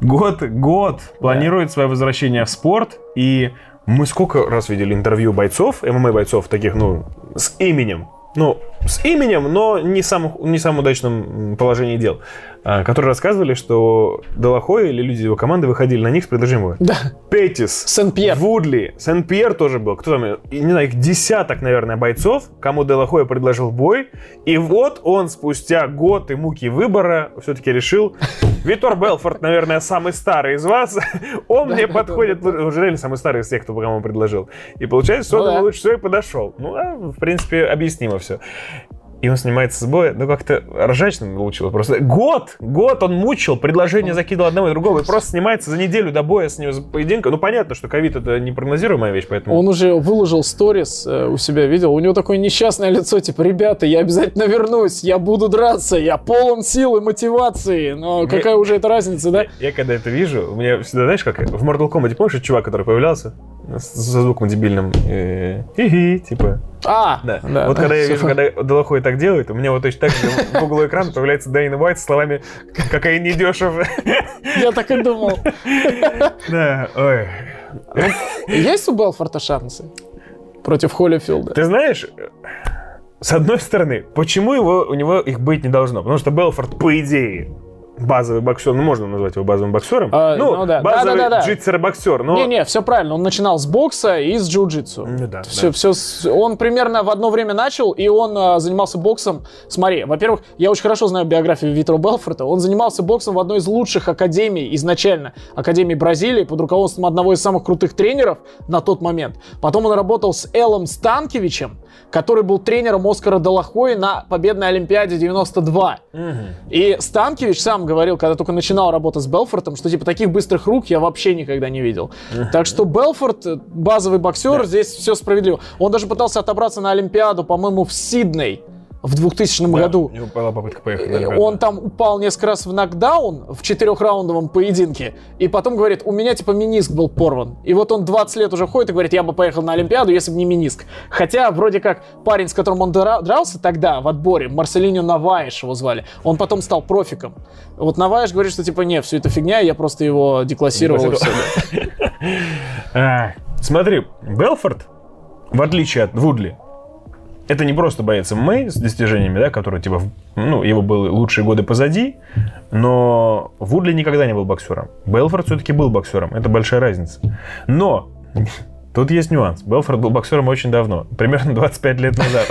год, год планирует свое возвращение в спорт, и мы сколько раз видели интервью бойцов, ММА-бойцов, таких, ну, с именем, ну, с именем, но не самым, не самым удачном положении дел. А, которые рассказывали, что Делахой или люди его команды выходили на них с предложением. Да. Петис, Сен-Пьер, Вудли, Сен-Пьер тоже был. Кто там? Не знаю, их десяток, наверное, бойцов, кому Делахой предложил бой. И вот он спустя год и муки выбора все-таки решил, Витор Белфорд, наверное, самый старый из вас, он мне подходит, уже реально самый старый из тех, кто кому предложил. И получается, что он ну лучше всего и подошел. Ну, в принципе, объяснимо все и он снимается с боя, ну как-то ржачно получилось. Просто год, год он мучил, предложение закидывал одного и другого, и просто снимается за неделю до боя с ним за поединка. Ну понятно, что ковид это непрогнозируемая вещь, поэтому... Он уже выложил сторис э, у себя, видел, у него такое несчастное лицо, типа, ребята, я обязательно вернусь, я буду драться, я полон сил и мотивации, но какая уже эта разница, да? Я, я когда это вижу, у меня всегда, знаешь, как в Mortal Kombat, помнишь, чувак, который появлялся? Со звуком дебильным. Хи-хи, типа. А, да. да вот да, когда я вижу, когда Делахой так делает, у меня вот точно так же в углу экрана появляется Дайна Уайт с словами «Какая недешев». Я так и думал. Да, ой. Есть у Белфорта шансы против Холлифилда? Ты знаешь, с одной стороны, почему его, у него их быть не должно? Потому что Белфорд, по идее, базовый боксер, ну можно назвать его базовым боксером. А, ну, ну да. базовый да, да, да, джитсер-боксер. Но... Не-не, все правильно. Он начинал с бокса и с джиу-джитсу. Ну, да, все, да. все, он примерно в одно время начал, и он а, занимался боксом. Смотри, во-первых, я очень хорошо знаю биографию Витро Белфорта. Он занимался боксом в одной из лучших академий изначально. Академии Бразилии под руководством одного из самых крутых тренеров на тот момент. Потом он работал с Элом Станкевичем, который был тренером Оскара Делахои на победной Олимпиаде 92. Угу. И Станкевич сам говорил, когда только начинал работать с Белфортом, что типа таких быстрых рук я вообще никогда не видел. Угу. Так что Белфорт, э, базовый боксер, да. здесь все справедливо. Он даже пытался отобраться на Олимпиаду, по-моему, в Сидней в 2000 да, году. У него была попытка поехать. На он там упал несколько раз в нокдаун в четырехраундовом поединке, и потом говорит, у меня типа миниск был порван. И вот он 20 лет уже ходит и говорит, я бы поехал на Олимпиаду, если бы не миниск. Хотя вроде как парень, с которым он дрался тогда в отборе, Марселинho Наваеш его звали, он потом стал профиком. Вот Наваеш говорит, что типа, не, все это фигня, я просто его деклассировал. А, смотри, Белфорд, в отличие от Вудли, это не просто боец ММА с достижениями, да, который, типа, ну, его были лучшие годы позади, но Вудли никогда не был боксером. Белфорд все-таки был боксером, это большая разница. Но Тут есть нюанс. Белфорд был боксером очень давно, примерно 25 лет назад.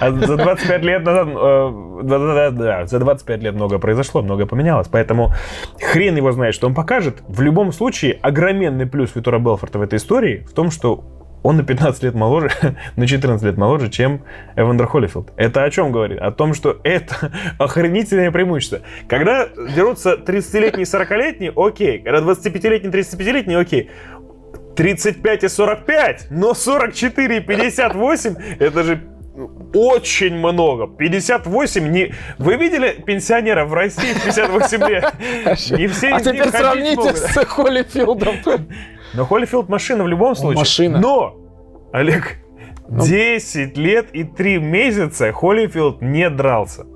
А за 25 лет назад, э, да, да, да, за 25 лет многое произошло, многое поменялось. Поэтому хрен его знает, что он покажет. В любом случае, огроменный плюс Витора Белфорта в этой истории в том, что он на 15 лет моложе, на 14 лет моложе, чем Эвандер Холлифилд. Это о чем говорит? О том, что это охренительное преимущество. Когда дерутся 30-летние и 40-летние, окей. Когда 25-летние 35-летние, окей. 35 и 45, но 44 и 58, это же очень много. 58 не... Вы видели пенсионера в России в 58 лет? Не все а теперь сравните с Холлифилдом. Но Холлифилд машина в любом случае. Машина. Но, Олег, ну, 10 лет и 3 месяца Холлифилд не дрался.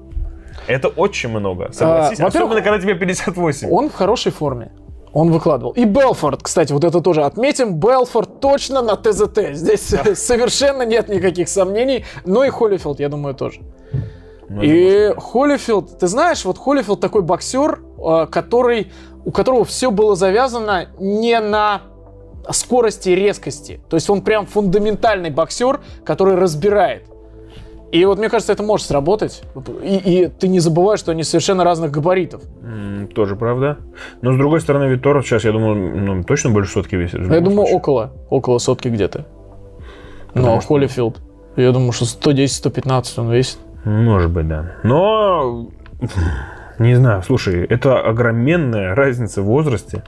Это очень много, согласись. А, Особенно, когда тебе 58. Он в хорошей форме. Он выкладывал. И Белфорд, кстати, вот это тоже отметим. Белфорд точно на ТЗТ. Здесь да. совершенно нет никаких сомнений. Но и Холлифилд, я думаю, тоже. Ну, и Холлифилд, ты знаешь, вот Холлифилд такой боксер, а, который, у которого все было завязано не на скорости и резкости. То есть он прям фундаментальный боксер, который разбирает. И вот мне кажется, это может сработать. И, и ты не забываешь, что они совершенно разных габаритов. Mm, тоже правда. Но с другой стороны, Виторов сейчас, я думаю, ну, точно больше сотки весит. Я думаю, случае. около. Около сотки где-то. Но что... Холлифилд. Я думаю, что 110-115 он весит. Может быть, да. Но не знаю, слушай, это огроменная разница в возрасте.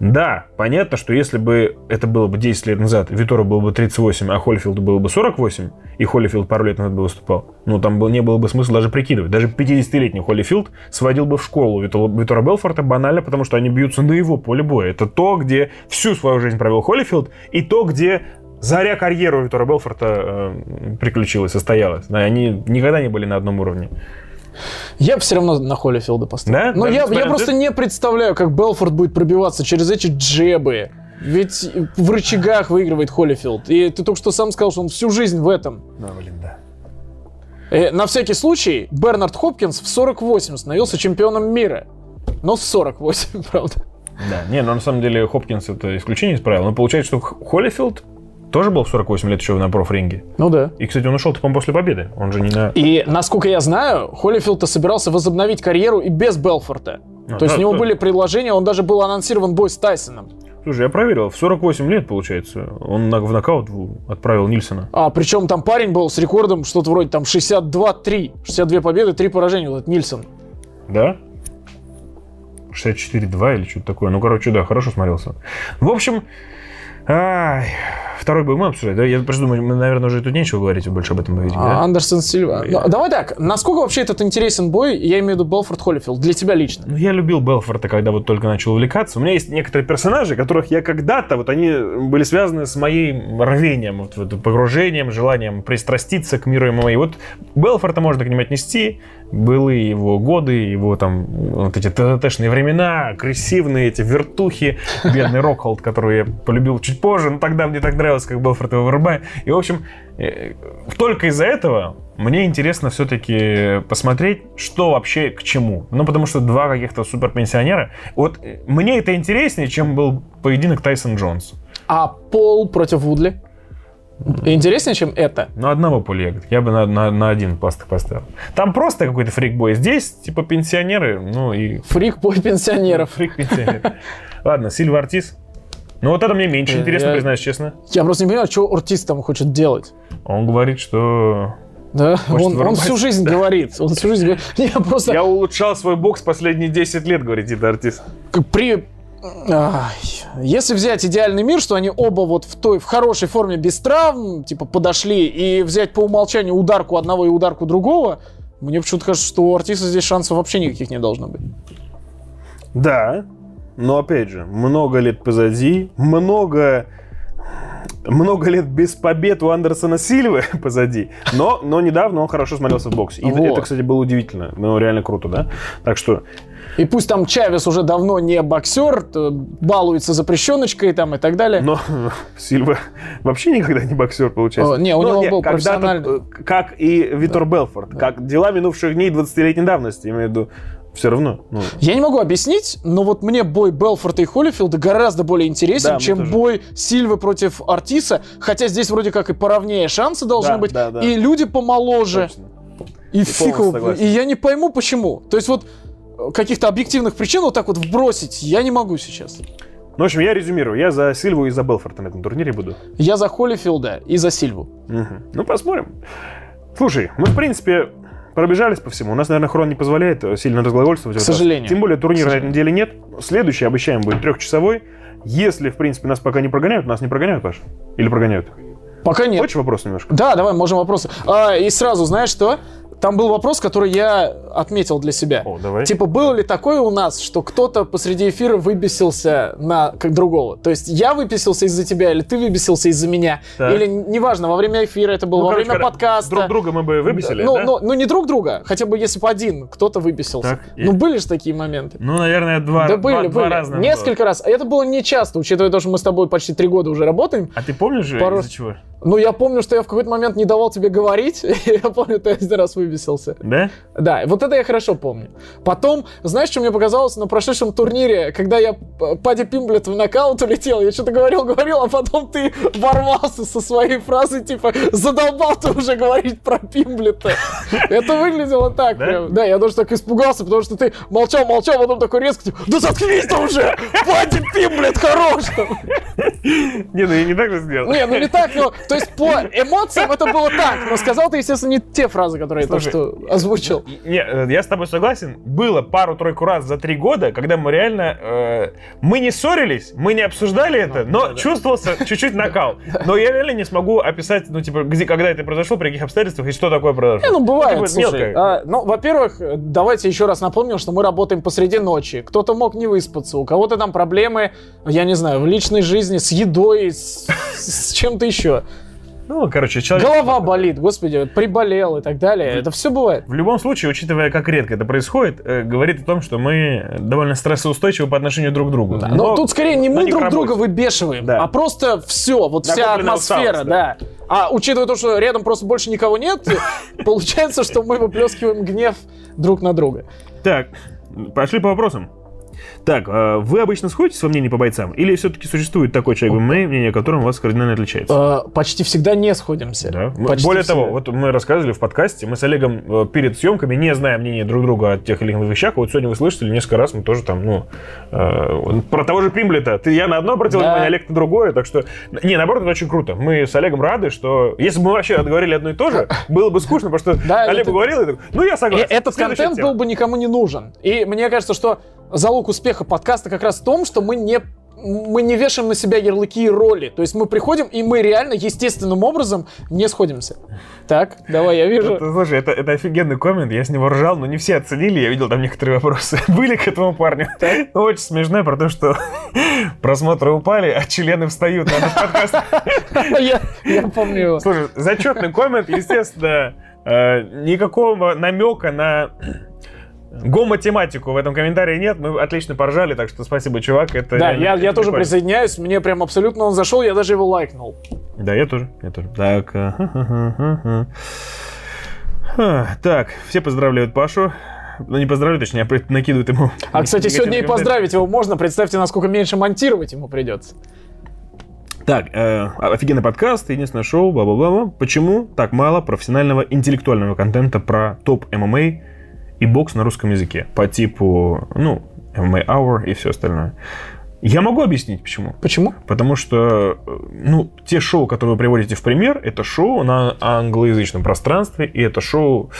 Да, понятно, что если бы это было бы 10 лет назад, Витора было бы 38, а Холлифилд было бы 48, и Холлифилд пару лет назад бы выступал, ну, там не было бы смысла даже прикидывать. Даже 50-летний Холлифилд сводил бы в школу Витора Белфорта банально, потому что они бьются на его поле боя. Это то, где всю свою жизнь провел Холлифилд, и то, где заря карьеры Витора Белфорта э, приключилась, состоялась. Они никогда не были на одном уровне. Я все равно на Холлифилда поставил. Да? Но я, я просто не представляю, как Белфорд будет пробиваться через эти джебы. Ведь в рычагах выигрывает Холлифилд. И ты только что сам сказал, что он всю жизнь в этом. Ну, блин, да. И э, на всякий случай, Бернард Хопкинс в 48 становился чемпионом мира. Но в 48, правда. Да, не, но на самом деле Хопкинс это исключение из правил. Но получается, что Холлифилд тоже был в 48 лет еще на профринге. Ну да. И, кстати, он ушел, по после победы. Он же не на... И, насколько я знаю, Холлифилд собирался возобновить карьеру и без Белфорта. А, То да, есть у него да. были предложения, он даже был анонсирован бой с Тайсоном. Слушай, я проверил, в 48 лет, получается, он в нокаут отправил Нильсона. А, причем там парень был с рекордом, что-то вроде там 62-3. 62 победы, 3 поражения, вот этот Нильсон. Да? 64-2 или что-то такое. Ну, короче, да, хорошо смотрелся. В общем, Ай, второй бой мы обсуждать, да? Я просто думаю, мы, наверное, уже тут нечего говорить больше об этом мы видим, да? Андерсон Сильва. Ну, давай так, насколько вообще этот интересен бой, я имею в виду Белфорд Холлифилд, для тебя лично? Ну, я любил Белфорда, когда вот только начал увлекаться. У меня есть некоторые персонажи, которых я когда-то, вот они были связаны с моим рвением, вот, вот погружением, желанием пристраститься к миру ММА. И вот Белфорда можно к ним отнести, былые его годы, его там вот эти ТТшные времена, агрессивные эти вертухи, бедный Рокхолд, который я полюбил чуть позже, но тогда мне так нравилось, как Белфорд его вырубает. И, в общем, э, только из-за этого мне интересно все-таки посмотреть, что вообще к чему. Ну, потому что два каких-то суперпенсионера. Вот э, мне это интереснее, чем был поединок Тайсон Джонс. А Пол против Вудли? Интереснее, чем это. Ну, одного пуля я бы на, на, на один пластик поставил. Там просто какой-то фрикбой. Здесь, типа, пенсионеры, ну и... Фрикбой пенсионеров. Фрик пенсионеров. Ладно, Сильва Артис. Ну, вот это мне меньше э, интересно, признаюсь честно. Я просто не понимаю, что Артис там хочет делать. Он говорит, что да, он, он всю жизнь да. говорит. Он всю жизнь говорит. Я, просто... я улучшал свой бокс последние 10 лет, говорит это артист. При если взять идеальный мир, что они оба вот в той, в хорошей форме без травм, типа, подошли, и взять по умолчанию ударку одного и ударку другого, мне почему-то кажется, что у артиста здесь шансов вообще никаких не должно быть. Да, но опять же, много лет позади, много много лет без побед у Андерсона Сильвы позади, но, но недавно он хорошо смотрелся в боксе. И вот. это, кстати, было удивительно. Ну, реально круто, да? Так что и пусть там Чавес уже давно не боксер, балуется запрещеночкой там и так далее. Но Сильва вообще никогда не боксер, получается. О, не, у Но, него не, был профессиональный... Э, как и Витор Белфорд, да. как дела минувших дней 20-летней давности, имею в виду все равно. Ну. Я не могу объяснить, но вот мне бой Белфорта и Холлифилда гораздо более интересен, да, чем тоже. бой Сильвы против Артиса. Хотя здесь вроде как и поровнее шансы должны да, быть, да, да. и люди помоложе. Точно. И, и фиг И я не пойму, почему. То есть вот каких-то объективных причин вот так вот вбросить я не могу сейчас. Ну, в общем, я резюмирую. Я за Сильву и за Белфорта на этом турнире буду. Я за Холлифилда и за Сильву. Угу. Ну, посмотрим. Слушай, мы, в принципе, пробежались по всему. У нас, наверное, хрон не позволяет сильно разглагольствовать. К сожалению. Тем более турнира на этой неделе нет. Следующий, обещаем, будет трехчасовой. Если, в принципе, нас пока не прогоняют, нас не прогоняют, Паш? Или прогоняют? Пока нет. Хочешь вопрос немножко? Да, давай, можем вопросы. А, и сразу, знаешь что? Там был вопрос, который я отметил для себя. О, давай. Типа, было ли такое у нас, что кто-то посреди эфира выбесился на как другого? То есть я выбесился из-за тебя, или ты выбесился из-за меня? Так. Или, неважно, во время эфира это было, ну, во короче, время подкаста. Друг друга мы бы выбесили, ну, да? ну, ну, не друг друга, хотя бы если бы один кто-то выбесился. Так, ну, были же такие моменты. Ну, наверное, два, да были, два, были. раза. Несколько было. раз. А это было не часто, учитывая то, что мы с тобой почти три года уже работаем. А ты помнишь, Пару... из-за чего? Ну, я помню, что я в какой-то момент не давал тебе говорить. я помню, ты один раз выбесился вывесился. Да? Да, вот это я хорошо помню. Потом, знаешь, что мне показалось на прошедшем турнире, когда я Пади Пимблет в нокаут улетел, я что-то говорил, говорил, а потом ты ворвался со своей фразой, типа, задолбал ты уже говорить про Пимблета. Это выглядело так прям. Да, я даже так испугался, потому что ты молчал, молчал, потом такой резко, типа, да заткнись ты уже! Пади Пимблет хорош! Не, ну я не так же сделал. Не, ну не так, но, то есть по эмоциям это было так, но сказал ты, естественно, не те фразы, которые я только что озвучил. Не, э, я с тобой согласен. Было пару-тройку раз за три года, когда мы реально... Э, мы не ссорились, мы не обсуждали это, но да, чувствовался да. чуть-чуть накал. Но я реально не смогу описать, ну, типа, где, когда это произошло, при каких обстоятельствах и что такое произошло. Не, ну, бывает, ну, типа, слушай, а, ну, во-первых, давайте еще раз напомним, что мы работаем посреди ночи. Кто-то мог не выспаться, у кого-то там проблемы, я не знаю, в личной жизни с едой, с, с чем-то еще. Ну, короче, человек... Голова болит, господи, приболел и так далее. Это все бывает. В любом случае, учитывая, как редко это происходит, э, говорит о том, что мы довольно стрессоустойчивы по отношению друг к другу. Да. Но, но тут скорее не мы друг друга выбешиваем, да. а просто все, вот да, вся атмосфера, усталость, да. да. А учитывая то, что рядом просто больше никого нет, получается, что мы выплескиваем гнев друг на друга. Так, пошли по вопросам. Так, а вы обычно сходитесь во мнении по бойцам? Или все-таки существует такой человек, okay. мнение которым у вас кардинально отличается? Uh, почти всегда не сходимся. Да? Почти Более всегда. того, вот мы рассказывали в подкасте, мы с Олегом э, перед съемками, не зная мнения друг друга о тех или иных вещах, вот сегодня вы слышали, несколько раз мы тоже там, ну, э, про того же Примблета. Ты, я на одно обратил да. внимание, Олег на другое, так что... Не, наоборот, это очень круто. Мы с Олегом рады, что... Если бы мы вообще отговорили одно и то же, было бы скучно, потому что да, Олег это... говорил, и так, ну, я согласен. Этот контент был бы никому не нужен. И мне кажется, что залог успеха подкаста как раз в том, что мы не мы не вешаем на себя ярлыки и роли. То есть мы приходим, и мы реально естественным образом не сходимся. Так, давай, я вижу. Это, слушай, это, это офигенный коммент, я с него ржал, но не все оценили, я видел там некоторые вопросы. Были к этому парню. Так? Ну, очень смешно про то, что просмотры упали, а члены встают. Я помню его. Слушай, зачетный коммент, естественно, э, никакого намека на Го-математику в этом комментарии нет, мы отлично поржали, так что спасибо, чувак. Это да, я, я тоже присоединяюсь, мне прям абсолютно он зашел, я даже его лайкнул. Да, я тоже, я тоже. Так, так, все поздравляют Пашу. Ну, не поздравляют, точнее, а накидывают ему. А, кстати, сегодня и поздравить его можно. Представьте, насколько меньше монтировать ему придется. Так, э, офигенный подкаст, единственное шоу, бла-бла-бла. Почему так мало профессионального интеллектуального контента про топ ММА и бокс на русском языке по типу, ну, MMA Hour и все остальное. Я могу объяснить, почему. Почему? Потому что, ну, те шоу, которые вы приводите в пример, это шоу на англоязычном пространстве, и это шоу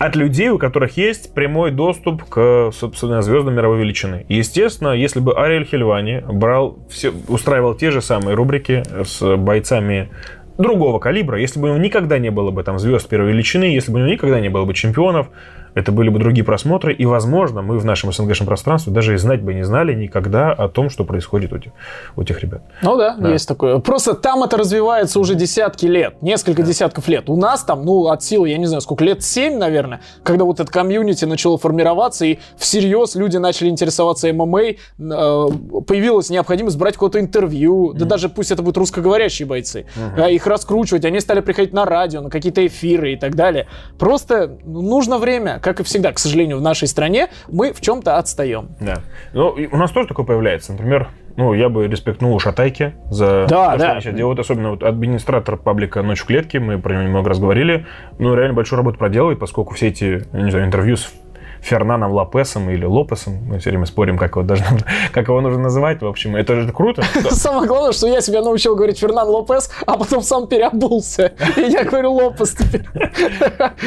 от людей, у которых есть прямой доступ к, собственно, звездам мировой величины. Естественно, если бы Ариэль Хельвани брал все, устраивал те же самые рубрики с бойцами другого калибра, если бы у него никогда не было бы там звезд первой величины, если бы у него никогда не было бы чемпионов, это были бы другие просмотры, и, возможно, мы в нашем СНГшном пространстве даже и знать бы не знали никогда о том, что происходит у этих, у этих ребят. Ну да, да, есть такое. Просто там это развивается уже десятки лет, несколько да. десятков лет. У нас там, ну, от силы, я не знаю, сколько, лет семь, наверное, когда вот это комьюнити начало формироваться, и всерьез люди начали интересоваться ММА, э, появилась необходимость брать какое-то интервью, mm. да даже пусть это будут русскоговорящие бойцы, mm-hmm. их раскручивать, они стали приходить на радио, на какие-то эфиры и так далее. Просто нужно время, как и всегда, к сожалению, в нашей стране, мы в чем-то отстаем. Да. Ну, у нас тоже такое появляется. Например, ну, я бы респектнул Шатайки за да, то, да. что они сейчас делают. Особенно вот администратор паблика «Ночь в клетке», мы про него немного раз говорили. Ну, реально большую работу проделывает, поскольку все эти, не знаю, интервью с Фернаном Лопесом или Лопесом. Мы все время спорим, как его, должно, как его нужно называть. В общем, это же круто. Самое главное, что я себя научил говорить Фернан Лопес, а потом сам переобулся. И я говорю Лопес теперь.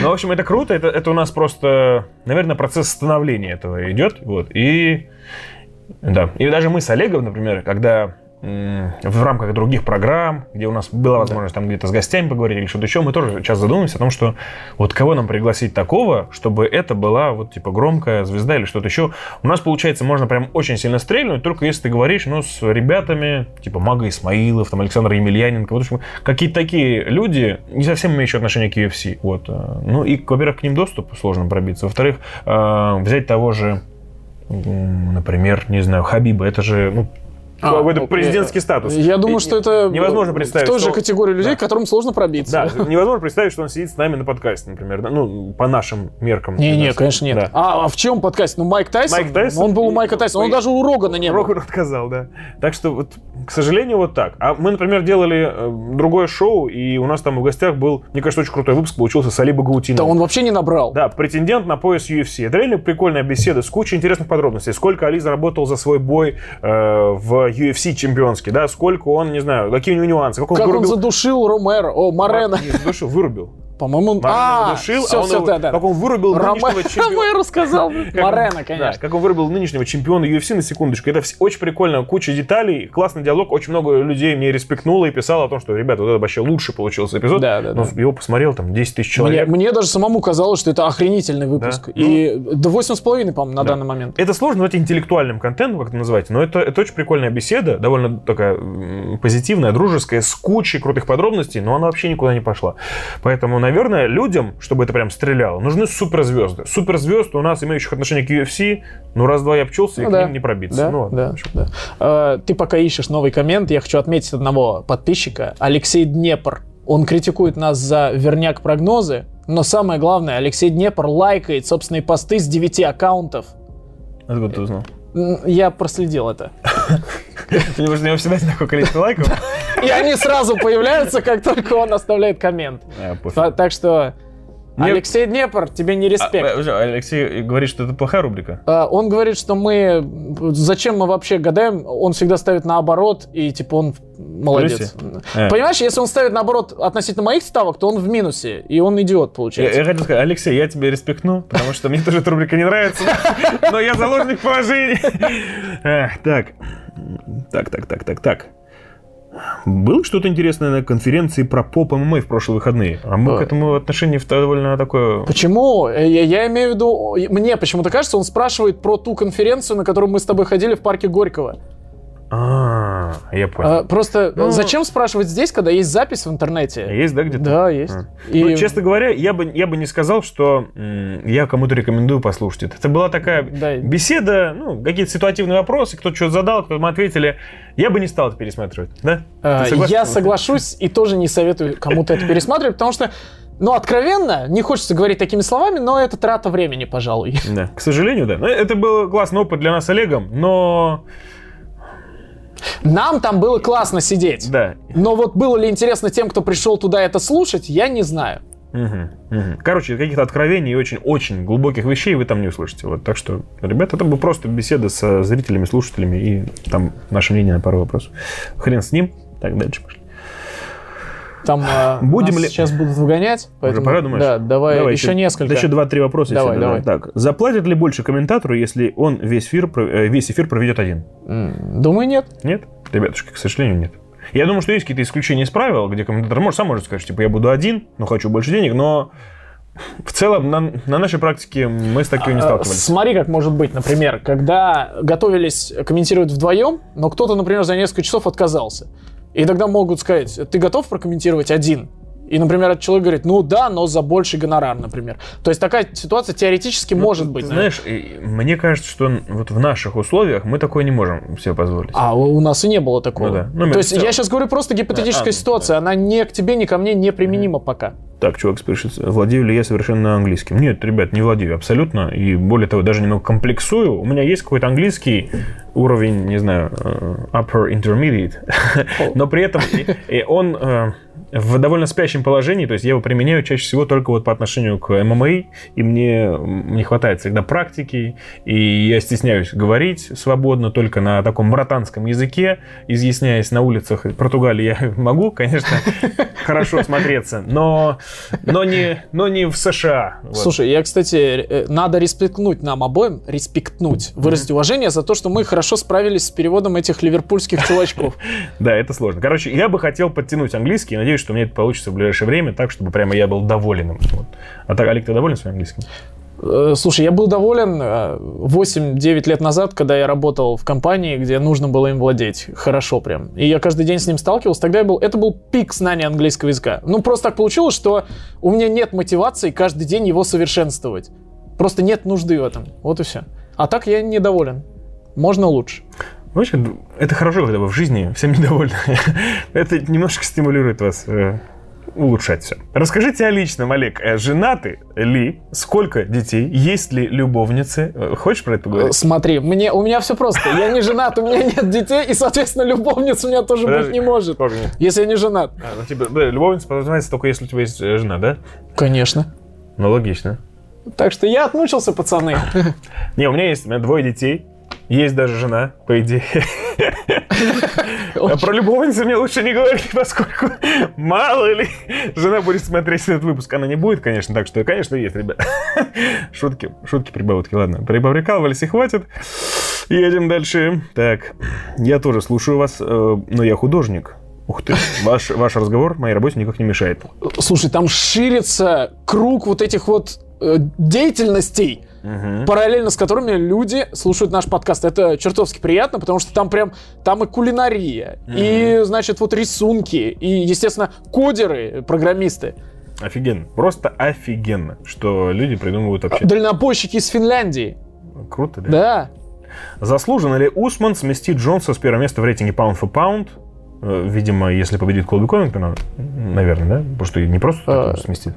Ну, в общем, это круто. Это, это у нас просто, наверное, процесс становления этого идет. Вот. И да. И даже мы с Олегом, например, когда в рамках других программ, где у нас была возможность там где-то с гостями поговорить или что-то еще, мы тоже сейчас задумываемся о том, что вот кого нам пригласить такого, чтобы это была вот типа громкая звезда или что-то еще. У нас, получается, можно прям очень сильно стрельнуть, только если ты говоришь, ну, с ребятами, типа Мага Исмаилов, там Александр Емельяненко, вот, какие-то такие люди, не совсем имеющие отношение к UFC. Вот. Э, ну, и, во-первых, к ним доступ сложно пробиться. Во-вторых, э, взять того же например, не знаю, Хабиба, это же ну, А, какой-то президентский это... статус. Я думаю, что это невозможно представить. В той же категории людей, да. которым сложно пробиться. Да, невозможно представить, что он сидит с нами на подкасте, например. Ну, по нашим меркам. Не, не, конечно, нет. Да. А, а в чем подкаст? Ну, Майк Тайсон. Майк Тайсон. Он был у Майка Тайсона. Он даже у Рогана не был. Роган отказал, да. Так что, вот, к сожалению, вот так. А мы, например, делали э, другое шоу, и у нас там в гостях был, мне кажется, очень крутой выпуск получился с Али Багаутиновым. Да он вообще не набрал. Да, претендент на пояс UFC. Это реально прикольная беседа с кучей интересных подробностей. Сколько Али заработал за свой бой э, в UFC чемпионский, да, сколько он, не знаю, какие у него нюансы. Как, он, как вырубил... он задушил Ромеро, о, Морено. Не задушил, вырубил. По-моему, он... А, душил, все, а он все, его, да, да. как он вырубил Роме... нынешнего чемпиона. Ромеро сказал. Морено, конечно. Да, как он вырубил нынешнего чемпиона UFC на секундочку. Это очень прикольно, куча деталей, классный диалог. Очень много людей мне респектнуло и писало о том, что, ребята, вот это вообще лучше получился эпизод. Да, да, Но да. его посмотрел там 10 тысяч человек. Мне, мне даже самому казалось, что это охренительный выпуск. Да? И ну, до 8,5, по-моему, на да. данный момент. Это сложно назвать интеллектуальным контентом, как это называть, но это, это очень прикольная беседа, довольно такая позитивная, дружеская, с кучей крутых подробностей, но она вообще никуда не пошла. Поэтому, наверное, людям чтобы это прям стреляло, нужны суперзвезды. Суперзвезд у нас, имеющих отношение к UFC, ну, раз-два я обчелся, ну, и да. к ним не пробиться. Да, ну, да, да. А, ты пока ищешь новый коммент, я хочу отметить одного подписчика, Алексей Днепр. Он критикует нас за верняк-прогнозы, но самое главное, Алексей Днепр лайкает собственные посты с 9 аккаунтов. Откуда ты узнал? Я проследил это. Потому что у него всегда такое количество лайков. И они сразу появляются, как только он оставляет коммент. Так что мне... Алексей Днепр, тебе не респект. А, Алексей говорит, что это плохая рубрика. А, он говорит, что мы... Зачем мы вообще гадаем? Он всегда ставит наоборот, и типа он молодец. А. Понимаешь, если он ставит наоборот относительно моих ставок, то он в минусе, и он идиот, получается. Я, я хотел сказать, Алексей, я тебе респектну, потому что мне тоже эта рубрика не нравится, но я заложник положения. Так, так, так, так, так, так. Было что-то интересное на конференции про поп ММА в прошлые выходные? А мы да. к этому отношение довольно такое... Почему? Я, я имею в виду... Мне почему-то кажется, он спрашивает про ту конференцию, на которую мы с тобой ходили в парке Горького. А, я понял. А, просто ну, зачем спрашивать здесь, когда есть запись в интернете? Есть, да, где-то? Да, есть. А. И... Ну, честно говоря, я бы, я бы не сказал, что я кому-то рекомендую послушать это. Это была такая да. беседа, ну, какие-то ситуативные вопросы, кто-то что-то задал, кто-то мы ответили. Я бы не стал это пересматривать, да? А, я соглашусь и тоже не советую кому-то это пересматривать, потому что ну, откровенно, не хочется говорить такими словами, но это трата времени, пожалуй. Да, к сожалению, да. Это был классный опыт для нас с Олегом, но нам там было классно сидеть. Да. Но вот было ли интересно тем, кто пришел туда это слушать, я не знаю. Угу, угу. Короче, каких-то откровений и очень-очень глубоких вещей вы там не услышите. Вот, так что, ребята, это был просто беседа со зрителями, слушателями и там наше мнение на пару вопросов. Хрен с ним. Так, дальше пошли. Там э, Будем ли... сейчас будут выгонять, поэтому... Уже пора, думаешь? Да, давай, давай еще, еще несколько. Да еще два-три вопроса. Давай, давай. Так, заплатят ли больше комментатору, если он весь эфир, э, весь эфир проведет один? Думаю, нет. Нет? Ребятушки, к сожалению, нет. Я думаю, что есть какие-то исключения из правил, где комментатор может, сам может сказать, типа, я буду один, но хочу больше денег, но в целом, на, на нашей практике мы с таким не а, сталкивались. Смотри, как может быть, например, когда готовились комментировать вдвоем, но кто-то, например, за несколько часов отказался. И тогда могут сказать, ты готов прокомментировать один? И, например, этот человек говорит, ну да, но за больший гонорар, например. То есть такая ситуация теоретически ну, может быть. Знаешь, да? мне кажется, что вот в наших условиях мы такое не можем себе позволить. А у нас и не было такого. Ну, да. ну, То есть я сейчас говорю просто гипотетическая а, ситуация, да. она не к тебе, ни ко мне не применима mm пока. Так, чувак спрашивает, владею ли я совершенно английским? Нет, ребят, не владею абсолютно. И более того, даже немного комплексую. У меня есть какой-то английский уровень, не знаю, э, upper intermediate. Но при этом он э, в довольно спящем положении, то есть я его применяю чаще всего только вот по отношению к ММА, и мне не хватает всегда практики, и я стесняюсь говорить свободно только на таком братанском языке, изъясняясь на улицах Португалии я могу, конечно, хорошо смотреться, но, но, не, но не в США. Вот. Слушай, я, кстати, э, надо респектнуть нам обоим, респектнуть, выразить уважение за то, что мы хорошо справились с переводом этих ливерпульских чувачков. Да, это сложно. Короче, я бы хотел подтянуть английский, надеюсь, что у меня это получится в ближайшее время, так, чтобы прямо я был доволен. Вот. А так, Олег, ты доволен своим английским? Э, слушай, я был доволен 8-9 э, лет назад, когда я работал в компании, где нужно было им владеть. Хорошо прям. И я каждый день с ним сталкивался. Тогда я был, это был пик знания английского языка. Ну, просто так получилось, что у меня нет мотивации каждый день его совершенствовать. Просто нет нужды в этом. Вот и все. А так я недоволен. Можно лучше. Вообще, это хорошо, когда вы в жизни всем недовольны. это немножко стимулирует вас э, улучшать все. Расскажите о личном, Олег. Э, женаты ли? Сколько детей? Есть ли любовницы? Э, хочешь про это поговорить? Смотри, мне, у меня все просто. Я не женат, у меня нет детей, и, соответственно, любовниц у меня тоже Подожди, быть не может. Если я не женат. А, ну, типа, да, любовница подразумевается только если у тебя есть жена, да? Конечно. Ну, логично. Так что я отмучился, пацаны. Не, у меня есть у меня двое детей. Есть даже жена, по идее. А про любовницу мне лучше не говорить, поскольку мало ли жена будет смотреть этот выпуск. Она не будет, конечно, так что, конечно, есть, ребят. Шутки, шутки, прибаутки, ладно. Прибаврикалывались и хватит. Едем дальше. Так, я тоже слушаю вас, э, но я художник. Ух ты, ваш, ваш разговор моей работе никак не мешает. Слушай, там ширится круг вот этих вот э, деятельностей, угу. параллельно с которыми люди слушают наш подкаст. Это чертовски приятно, потому что там прям, там и кулинария, угу. и, значит, вот рисунки, и, естественно, кодеры, программисты. Офигенно. Просто офигенно, что люди придумывают вообще. Дальнобойщики из Финляндии. Круто, да? Да. Заслуженно ли Усман сместит Джонса с первого места в рейтинге Pound for Pound? Э, видимо, если победит Колби Ковингтона, наверное, да? Потому что не просто а, сместит.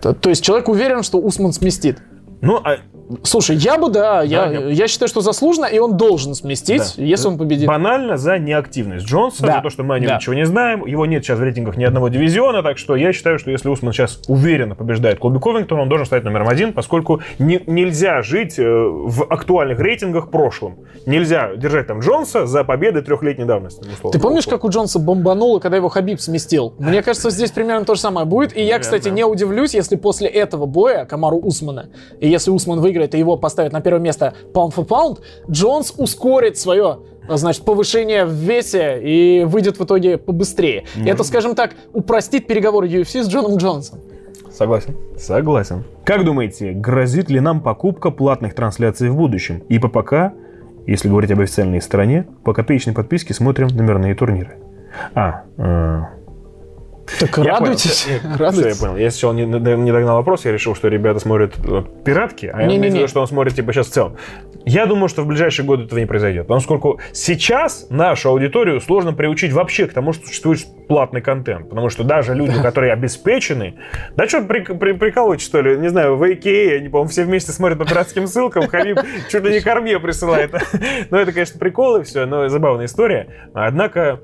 То, то есть человек уверен, что Усман сместит? Ну, а Слушай, я бы, да, да я, я... я считаю, что заслуженно, и он должен сместить, да. если он победит. Банально за неактивность Джонса, да. за то, что мы о нем да. ничего не знаем. Его нет сейчас в рейтингах ни одного дивизиона, так что я считаю, что если Усман сейчас уверенно побеждает Колби Ковингтон, он должен стать номером один, поскольку не, нельзя жить э, в актуальных рейтингах прошлым. Нельзя держать там Джонса за победы трехлетней давности. Условно. Ты помнишь, как у Джонса бомбануло, когда его Хабиб сместил? Мне кажется, здесь примерно то же самое будет. И я, кстати, не удивлюсь, если после этого боя Камару Усмана, и если Усман выиграет, и его поставят на первое место pound for pound, Джонс ускорит свое значит, повышение в весе и выйдет в итоге побыстрее. Mm-hmm. Это, скажем так, упростит переговоры UFC с Джоном Джонсом. Согласен. Согласен. Как думаете, грозит ли нам покупка платных трансляций в будущем? И по пока, если говорить об официальной стороне, по копеечной подписке смотрим номерные турниры. А, э, так я радуйтесь. Понял. радуйтесь. Все, я понял. Я сначала не, не догнал вопрос, я решил, что ребята смотрят э, пиратки, а не, я не, не. что он смотрит типа сейчас в целом. Я думаю, что в ближайшие годы этого не произойдет. Поскольку сейчас нашу аудиторию сложно приучить вообще к тому, что существует платный контент. Потому что даже люди, которые обеспечены, да что при, при, прикалывать, что ли, не знаю, в IKEA, они, по-моему, все вместе смотрят по пиратским ссылкам, Хабиб чуть ли не корме присылает. Но это, конечно, приколы все, но забавная история. Однако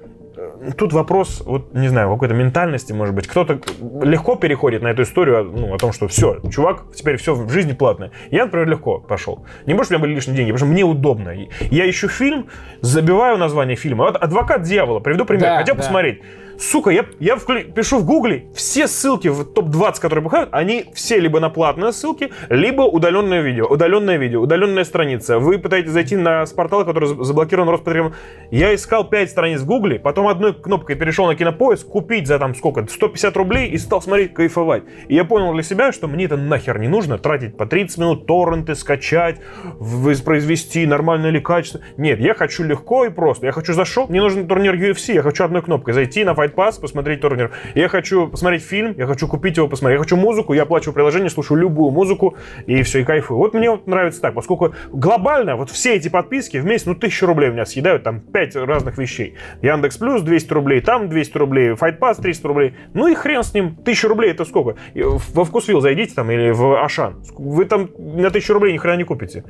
тут вопрос, вот, не знаю, какой-то ментальности, может быть. Кто-то легко переходит на эту историю, ну, о том, что все, чувак, теперь все в жизни платное. Я, например, легко пошел. Не что у меня были лишние деньги, потому что мне удобно. Я ищу фильм, забиваю название фильма. Вот «Адвокат дьявола», приведу пример, да, хотел да. посмотреть. Сука, я, я вклю... пишу в гугле, все ссылки в топ-20, которые выходят, они все либо на платные ссылки, либо удаленное видео, удаленное видео, удаленная страница. Вы пытаетесь зайти на портал, который заблокирован Роспотребом. Я искал 5 страниц в гугле, потом одной кнопкой перешел на кинопоиск, купить за там сколько, 150 рублей и стал смотреть, кайфовать. И я понял для себя, что мне это нахер не нужно, тратить по 30 минут торренты, скачать, воспроизвести, нормальное ли качество. Нет, я хочу легко и просто. Я хочу зашел, мне нужен турнир UFC, я хочу одной кнопкой зайти на Fight Pass, посмотреть турнир. Я хочу посмотреть фильм, я хочу купить его, посмотреть. Я хочу музыку, я оплачиваю приложение, слушаю любую музыку, и все, и кайфую. Вот мне вот нравится так, поскольку глобально вот все эти подписки в месяц, ну, тысячу рублей у меня съедают, там, пять разных вещей. Яндекс Плюс 200 рублей, там 200 рублей, Fight Pass 300 рублей. Ну и хрен с ним, тысячу рублей это сколько? Во Вкусвилл зайдите там или в Ашан. Вы там на тысячу рублей ни хрена не купите.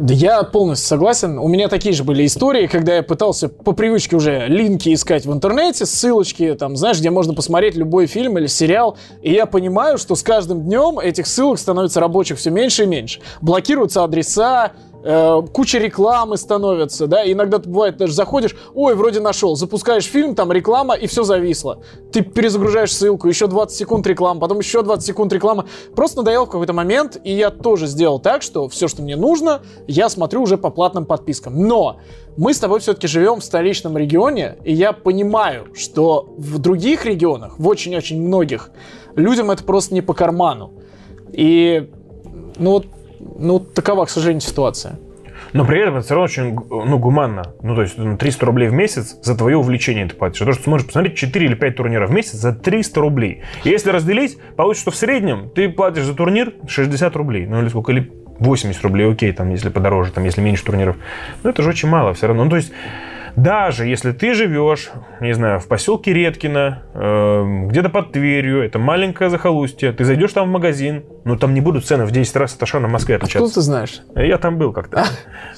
Да я полностью согласен. У меня такие же были истории, когда я пытался по привычке уже линки искать в интернете, ссылочки, там, знаешь, где можно посмотреть любой фильм или сериал. И я понимаю, что с каждым днем этих ссылок становится рабочих все меньше и меньше. Блокируются адреса, э, куча рекламы становится, да, иногда бывает даже заходишь, ой, вроде нашел, запускаешь фильм, там реклама, и все зависло. Ты перезагружаешь ссылку, еще 20 секунд реклама, потом еще 20 секунд реклама. Просто надоел в какой-то момент, и я тоже сделал так, что все, что мне нужно, я смотрю уже по платным подпискам. Но мы с тобой все-таки живем в столичном регионе, и я понимаю, что в других регионах, в очень-очень многих, людям это просто не по карману. И, ну вот, ну, такова, к сожалению, ситуация. Но при этом это все равно очень ну, гуманно. Ну, то есть 300 рублей в месяц за твое увлечение ты платишь. То, что ты сможешь посмотреть 4 или 5 турниров в месяц за 300 рублей. И если разделить, получится, что в среднем ты платишь за турнир 60 рублей. Ну, или сколько? Или 80 рублей, окей, там, если подороже, там, если меньше турниров. Но это же очень мало все равно. Ну, то есть даже если ты живешь, не знаю, в поселке Редкино, э, где-то под Тверью, это маленькое захолустье, ты зайдешь там в магазин, но там не будут цены в 10 раз от Ашана в Москве отличаться. Откуда ты знаешь? Я там был как-то. А,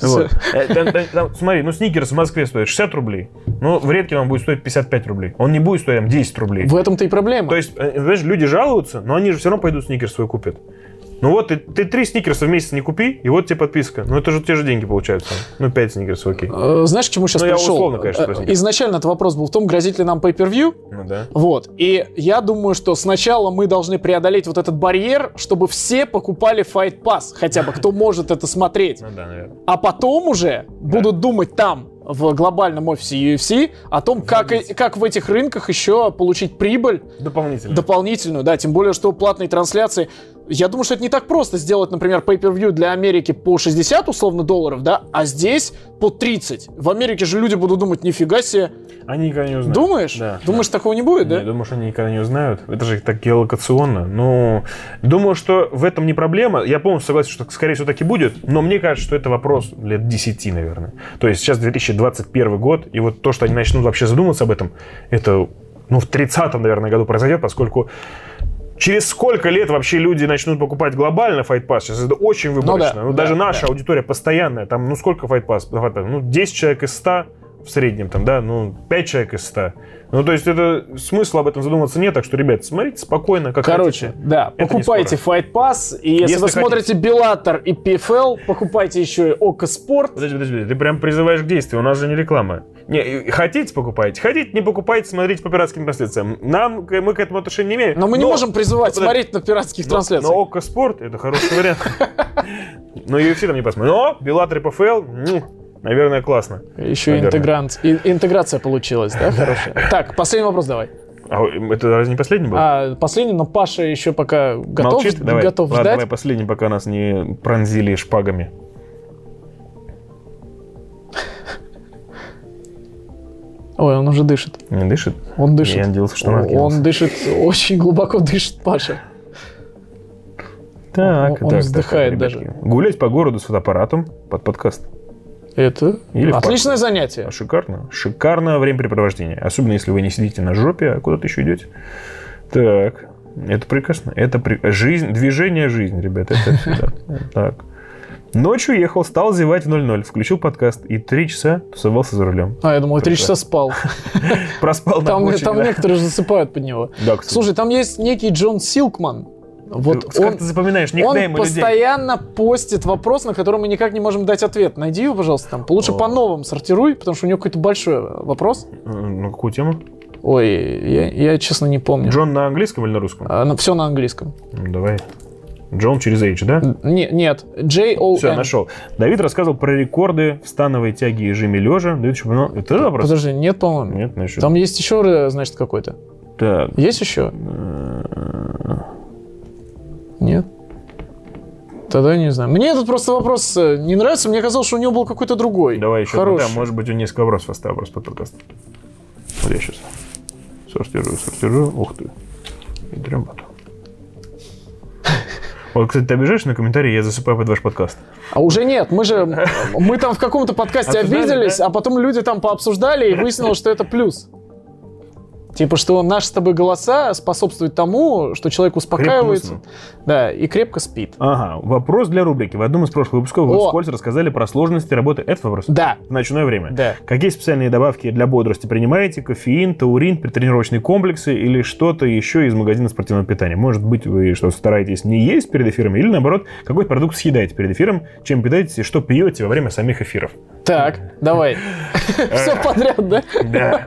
вот. Э, смотри, ну сникерс в Москве стоит 60 рублей, ну в Редкино он будет стоить 55 рублей. Он не будет стоить там 10 рублей. В этом-то и проблема. То есть, э, знаешь, люди жалуются, но они же все равно пойдут сникерс свой купят. Ну вот, ты, ты три сникерса в месяц не купи, и вот тебе подписка. Ну это же те же деньги получаются. Ну, пять сникерсов, окей. Э, знаешь, к чему сейчас ну, пришел? Я условно, конечно, э, Изначально этот вопрос был в том, грозит ли нам pay-per-view. Ну да. Вот. И я думаю, что сначала мы должны преодолеть вот этот барьер, чтобы все покупали Fight Pass. Хотя бы, кто может это смотреть. Ну да, наверное. А потом уже будут думать там, в глобальном офисе UFC о том, как, как в этих рынках еще получить прибыль. Дополнительную. Дополнительную, да. Тем более, что платные трансляции я думаю, что это не так просто сделать, например, pay-per-view для Америки по 60 условно долларов, да, а здесь по 30. В Америке же люди будут думать, нифига себе. Они никогда не узнают. Думаешь? Да. Думаешь, да. такого не будет, да? Я думаю, что они никогда не узнают. Это же так геолокационно. Но думаю, что в этом не проблема. Я полностью согласен, что, скорее всего, так и будет. Но мне кажется, что это вопрос лет 10, наверное. То есть сейчас 2021 год, и вот то, что они начнут вообще задуматься об этом, это ну, в 30-м, наверное, году произойдет, поскольку Через сколько лет вообще люди начнут покупать глобально Fight Pass? Сейчас это очень выборочно. Ну, да, ну даже да, наша да. аудитория постоянная. Там, ну сколько Fight Pass? Ну 10 человек из 100 в среднем, там, да, ну 5 человек из 100. Ну, то есть, это смысла об этом задуматься нет, так что, ребят, смотрите спокойно, как Короче, хотите. да, это покупайте Fight Pass, и если, если вы хотите... смотрите Bellator и PFL, покупайте еще и Око Спорт. Подожди, подожди, ты прям призываешь к действию, у нас же не реклама. Не, хотите покупайте, хотите не покупайте, смотрите по пиратским трансляциям. Нам, мы к этому отношения не имеем. Но мы но... не можем призывать но, смотреть на пиратских но, трансляциях. Но Око Спорт, это хороший вариант. Но UFC там не посмотрим. Но Bellator и PFL, Наверное, классно. Еще интегрант, интеграция получилась, да, хорошая? Так, последний вопрос давай. А это разве не последний был? А, последний, но Паша еще пока готов, Молчит? Давай. готов Ладно, ждать. давай последний, пока нас не пронзили шпагами. Ой, он уже дышит. Не дышит? Он дышит. Я надеялся, что он Он дышит, очень глубоко дышит, Паша. Так, он, так, вздыхает так, даже. Гулять по городу с фотоаппаратом под подкаст. Это Или отличное занятие. Шикарно. Шикарное времяпрепровождение. Особенно, если вы не сидите на жопе, а куда-то еще идете. Так. Это прекрасно. Это при... жизнь, движение жизнь, ребят. Это всегда. Так. Ночью ехал, стал зевать в 0-0, включил подкаст и три часа тусовался за рулем. А, я думал, три часа спал. Проспал Там, там некоторые засыпают под него. Да, Слушай, там есть некий Джон Силкман. Вот ты, он, как ты запоминаешь никнеймы Он постоянно людей. постит вопрос, на который мы никак не можем дать ответ. Найди его, пожалуйста, там. Лучше по новым сортируй, потому что у него какой-то большой вопрос. На какую тему? Ой, я, я честно не помню. Джон на английском или на русском? А, на, все на английском. Ну, давай. Джон через H, да? Не, нет, J-O-N. Все, нашел. Давид рассказывал про рекорды в становой тяге и жиме лежа. Давид еще упомянул. Это вопрос? Подожди, нет, по-моему. Нет, значит. Там есть еще, значит, какой-то. Так. Есть еще? Нет? Тогда не знаю. Мне этот просто вопрос э, не нравится. Мне казалось, что у него был какой-то другой. Давай еще. Хороший. Да, может быть, у несколько вопросов осталось просто под подкаст. Вот я сейчас сортирую, сортирую. Ух ты. И дремату. Вот, кстати, ты обижаешь на комментарии, я засыпаю под ваш подкаст. А уже нет, мы же, мы там в каком-то подкасте обиделись, а потом люди там пообсуждали и выяснилось, что это плюс. Типа, что наши с тобой голоса способствуют тому, что человек успокаивается. Да, и крепко спит. Ага, вопрос для рубрики. В одном из прошлых выпусков вы вскользь рассказали про сложности работы. Это вопрос? Да. В ночное время? Да. Какие специальные добавки для бодрости принимаете? Кофеин, таурин, предтренировочные комплексы или что-то еще из магазина спортивного питания? Может быть, вы что стараетесь не есть перед эфиром или, наоборот, какой-то продукт съедаете перед эфиром, чем питаетесь и что пьете во время самих эфиров? Так, давай. Все подряд, да? Да.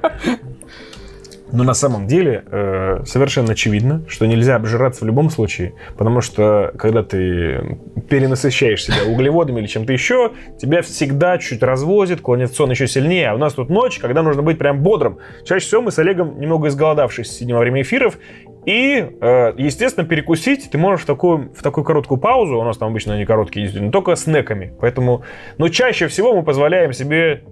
Но на самом деле э, совершенно очевидно, что нельзя обжираться в любом случае, потому что когда ты перенасыщаешь себя углеводами или чем-то еще, тебя всегда чуть развозит, клонит сон еще сильнее. А у нас тут ночь, когда нужно быть прям бодрым. Чаще всего мы с Олегом немного изголодавшись сидим во время эфиров, и, э, естественно, перекусить ты можешь в такую, в такую короткую паузу, у нас там обычно они короткие, действительно, только снеками. Поэтому, но чаще всего мы позволяем себе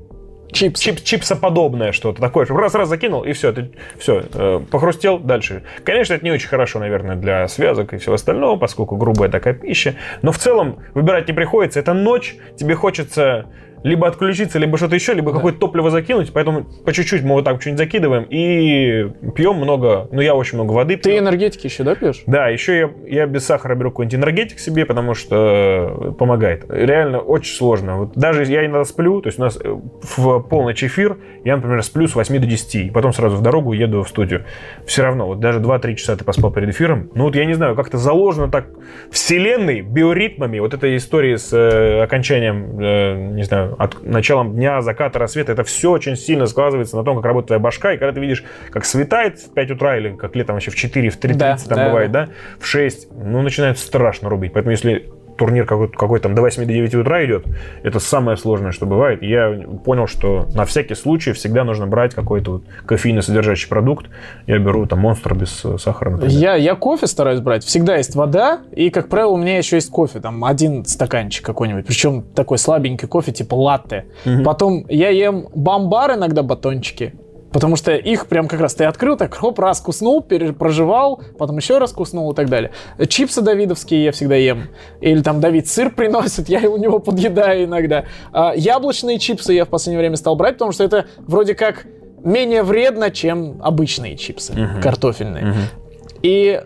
чипс. Чип, чипсоподобное что-то такое, чтобы раз-раз закинул, и все, ты все, э, похрустел дальше. Конечно, это не очень хорошо, наверное, для связок и всего остального, поскольку грубая такая пища. Но в целом выбирать не приходится. Это ночь, тебе хочется либо отключиться, либо что-то еще, либо да. какое-то топливо закинуть. Поэтому по чуть-чуть мы вот так что-нибудь закидываем и пьем много. Ну, я очень много воды пью. Ты энергетики еще, да, пьешь? Да, еще я, я без сахара беру какой-нибудь энергетик себе, потому что помогает. Реально очень сложно. Вот даже я иногда сплю, то есть у нас э, в полночь эфир, я, например, сплю с 8 до 10, и потом сразу в дорогу еду в студию. Все равно, вот даже 2-3 часа ты поспал перед эфиром. Ну, вот я не знаю, как-то заложено так вселенной, биоритмами, вот эта история с э, окончанием, э, не знаю, от началом дня, заката, рассвета, это все очень сильно складывается на том, как работает твоя башка. И когда ты видишь, как светает в 5 утра или как летом вообще в 4, в 3.30 да, там да, бывает, да, в 6, ну, начинает страшно рубить. Поэтому если турнир какой, какой там до 8 до 9 утра идет, это самое сложное, что бывает. я понял, что на всякий случай всегда нужно брать какой-то вот кофеино содержащий продукт. Я беру там монстр без э, сахара, например. Я, я кофе стараюсь брать. Всегда есть вода, и, как правило, у меня еще есть кофе. Там один стаканчик какой-нибудь. Причем такой слабенький кофе, типа латте. Угу. Потом я ем бомбар иногда, батончики. Потому что их прям как раз ты открыл, так хоп, раз куснул, проживал, потом еще раз куснул и так далее. Чипсы давидовские я всегда ем. Или там Давид сыр приносит, я у него подъедаю иногда. А, яблочные чипсы я в последнее время стал брать, потому что это вроде как менее вредно, чем обычные чипсы uh-huh. картофельные. Uh-huh. И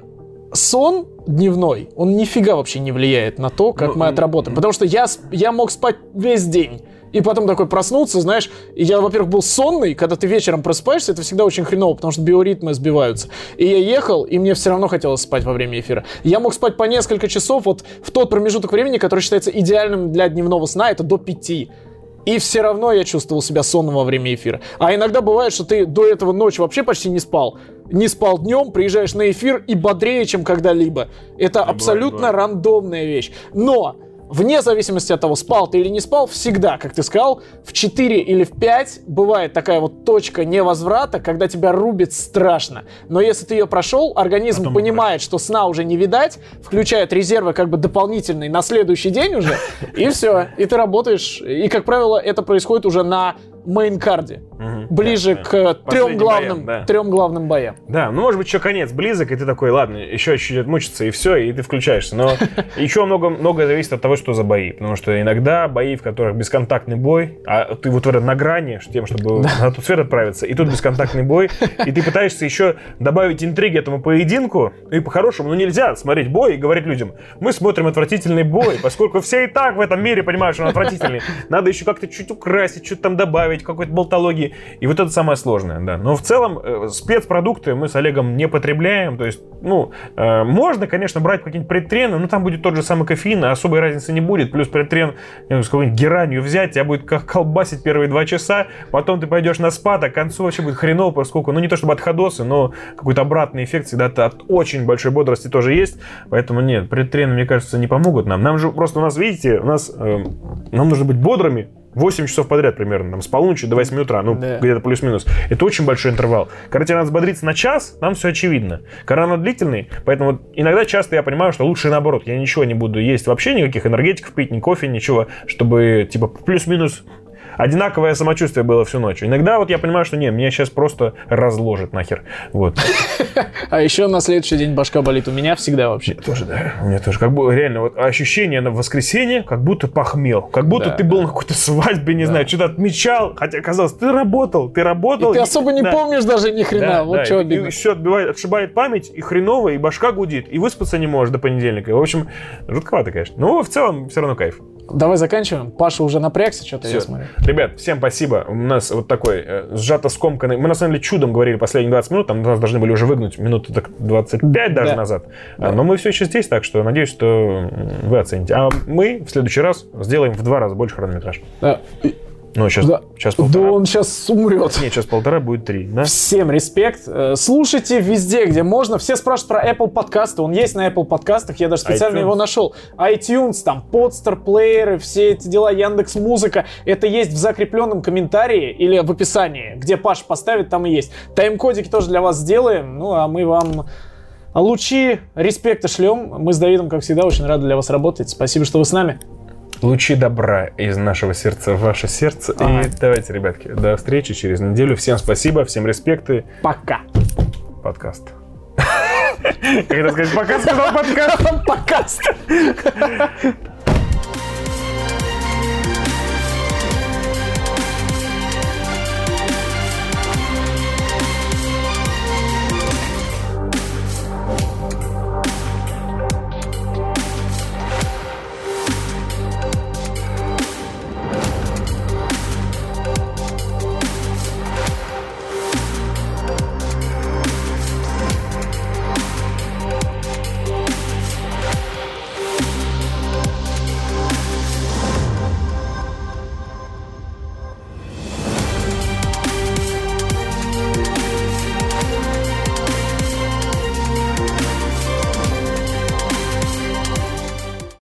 сон дневной, он нифига вообще не влияет на то, как ну, мы отработаем. Потому что я, я мог спать весь день. И потом такой проснулся, знаешь, и я, во-первых, был сонный, когда ты вечером просыпаешься, это всегда очень хреново, потому что биоритмы сбиваются. И я ехал, и мне все равно хотелось спать во время эфира. Я мог спать по несколько часов вот в тот промежуток времени, который считается идеальным для дневного сна, это до пяти. И все равно я чувствовал себя сонным во время эфира. А иногда бывает, что ты до этого ночи вообще почти не спал. Не спал днем, приезжаешь на эфир и бодрее, чем когда-либо. Это бывает, абсолютно бывает. рандомная вещь. Но вне зависимости от того, спал ты или не спал, всегда, как ты сказал, в 4 или в 5 бывает такая вот точка невозврата, когда тебя рубит страшно. Но если ты ее прошел, организм Потом понимает, что сна уже не видать, включает резервы как бы дополнительные на следующий день уже, и все, и ты работаешь. И, как правило, это происходит уже на мейнкарде. Угу, ближе да, к да. трем главным, боям, да. трем главным боям. Да, ну может быть еще конец близок, и ты такой, ладно, еще чуть-чуть отмучиться, и все, и ты включаешься. Но еще много, много зависит от того, что за бои. Потому что иногда бои, в которых бесконтактный бой, а ты вот на грани, тем, чтобы да. на тот свет отправиться, и тут бесконтактный бой, и ты пытаешься еще добавить интриги этому поединку, и по-хорошему, ну нельзя смотреть бой и говорить людям, мы смотрим отвратительный бой, поскольку все и так в этом мире понимают, что он отвратительный. Надо еще как-то чуть украсить, что-то там добавить, какой-то болтологии. И вот это самое сложное, да. Но в целом э, спецпродукты мы с Олегом не потребляем. То есть, ну, э, можно, конечно, брать какие-нибудь предтрены, но там будет тот же самый кофеин, а особой разницы не будет. Плюс предтрен с какой-нибудь геранью взять, тебя будет как колбасить первые два часа, потом ты пойдешь на спад, а к концу вообще будет хреново, поскольку, ну, не то чтобы от ходосы, но какой-то обратный эффект всегда от очень большой бодрости тоже есть. Поэтому нет, предтрены, мне кажется, не помогут нам. Нам же просто у нас, видите, у нас э, нам нужно быть бодрыми, 8 часов подряд примерно, там, с полуночи до 8 утра, ну, да. где-то плюс-минус. Это очень большой интервал. Когда тебе надо взбодриться на час, там все очевидно. Когда она длительный, поэтому вот иногда часто я понимаю, что лучше наоборот. Я ничего не буду есть вообще, никаких энергетиков пить, ни кофе, ничего, чтобы, типа, плюс-минус одинаковое самочувствие было всю ночь. Иногда вот я понимаю, что нет, меня сейчас просто разложит нахер. Вот. А еще на следующий день башка болит. У меня всегда вообще. Тоже, да. У меня тоже. Как бы реально вот ощущение на воскресенье, как будто похмел. Как будто ты был на какой-то свадьбе, не знаю, что-то отмечал. Хотя казалось, ты работал, ты работал. ты особо не помнишь даже ни хрена. Вот что обидно. Все отбивает, отшибает память, и хреново, и башка гудит, и выспаться не можешь до понедельника. В общем, жутковато, конечно. Но в целом все равно кайф. Давай заканчиваем. Паша уже напрягся, что-то я смотрю. Ребят, всем спасибо. У нас вот такой э, сжато скомканный. Мы на самом деле чудом говорили последние 20 минут, там нас должны были уже выгнуть минуты так 25 даже да. назад. Да. Но мы все еще здесь, так что надеюсь, что вы оцените. А мы в следующий раз сделаем в два раза больше хронометраж. Да. Ну, сейчас, да. сейчас полтора. Да он сейчас умрет. Нет, сейчас полтора будет три, да? Всем респект. Э, слушайте везде, где можно. Все спрашивают про Apple подкасты. Он есть на Apple подкастах. Я даже специально iTunes. его нашел. iTunes, там, подстер, плееры, все эти дела, Яндекс Музыка. Это есть в закрепленном комментарии или в описании, где Паш поставит, там и есть. Тайм-кодики тоже для вас сделаем. Ну, а мы вам лучи респекта шлем. Мы с Давидом, как всегда, очень рады для вас работать. Спасибо, что вы с нами. Лучи добра из нашего сердца в ваше сердце. Ага. И давайте, ребятки, до встречи через неделю. Всем спасибо, всем респекты. Пока. Подкаст. Это сказать? Пока сказал подкаст. Подкаст.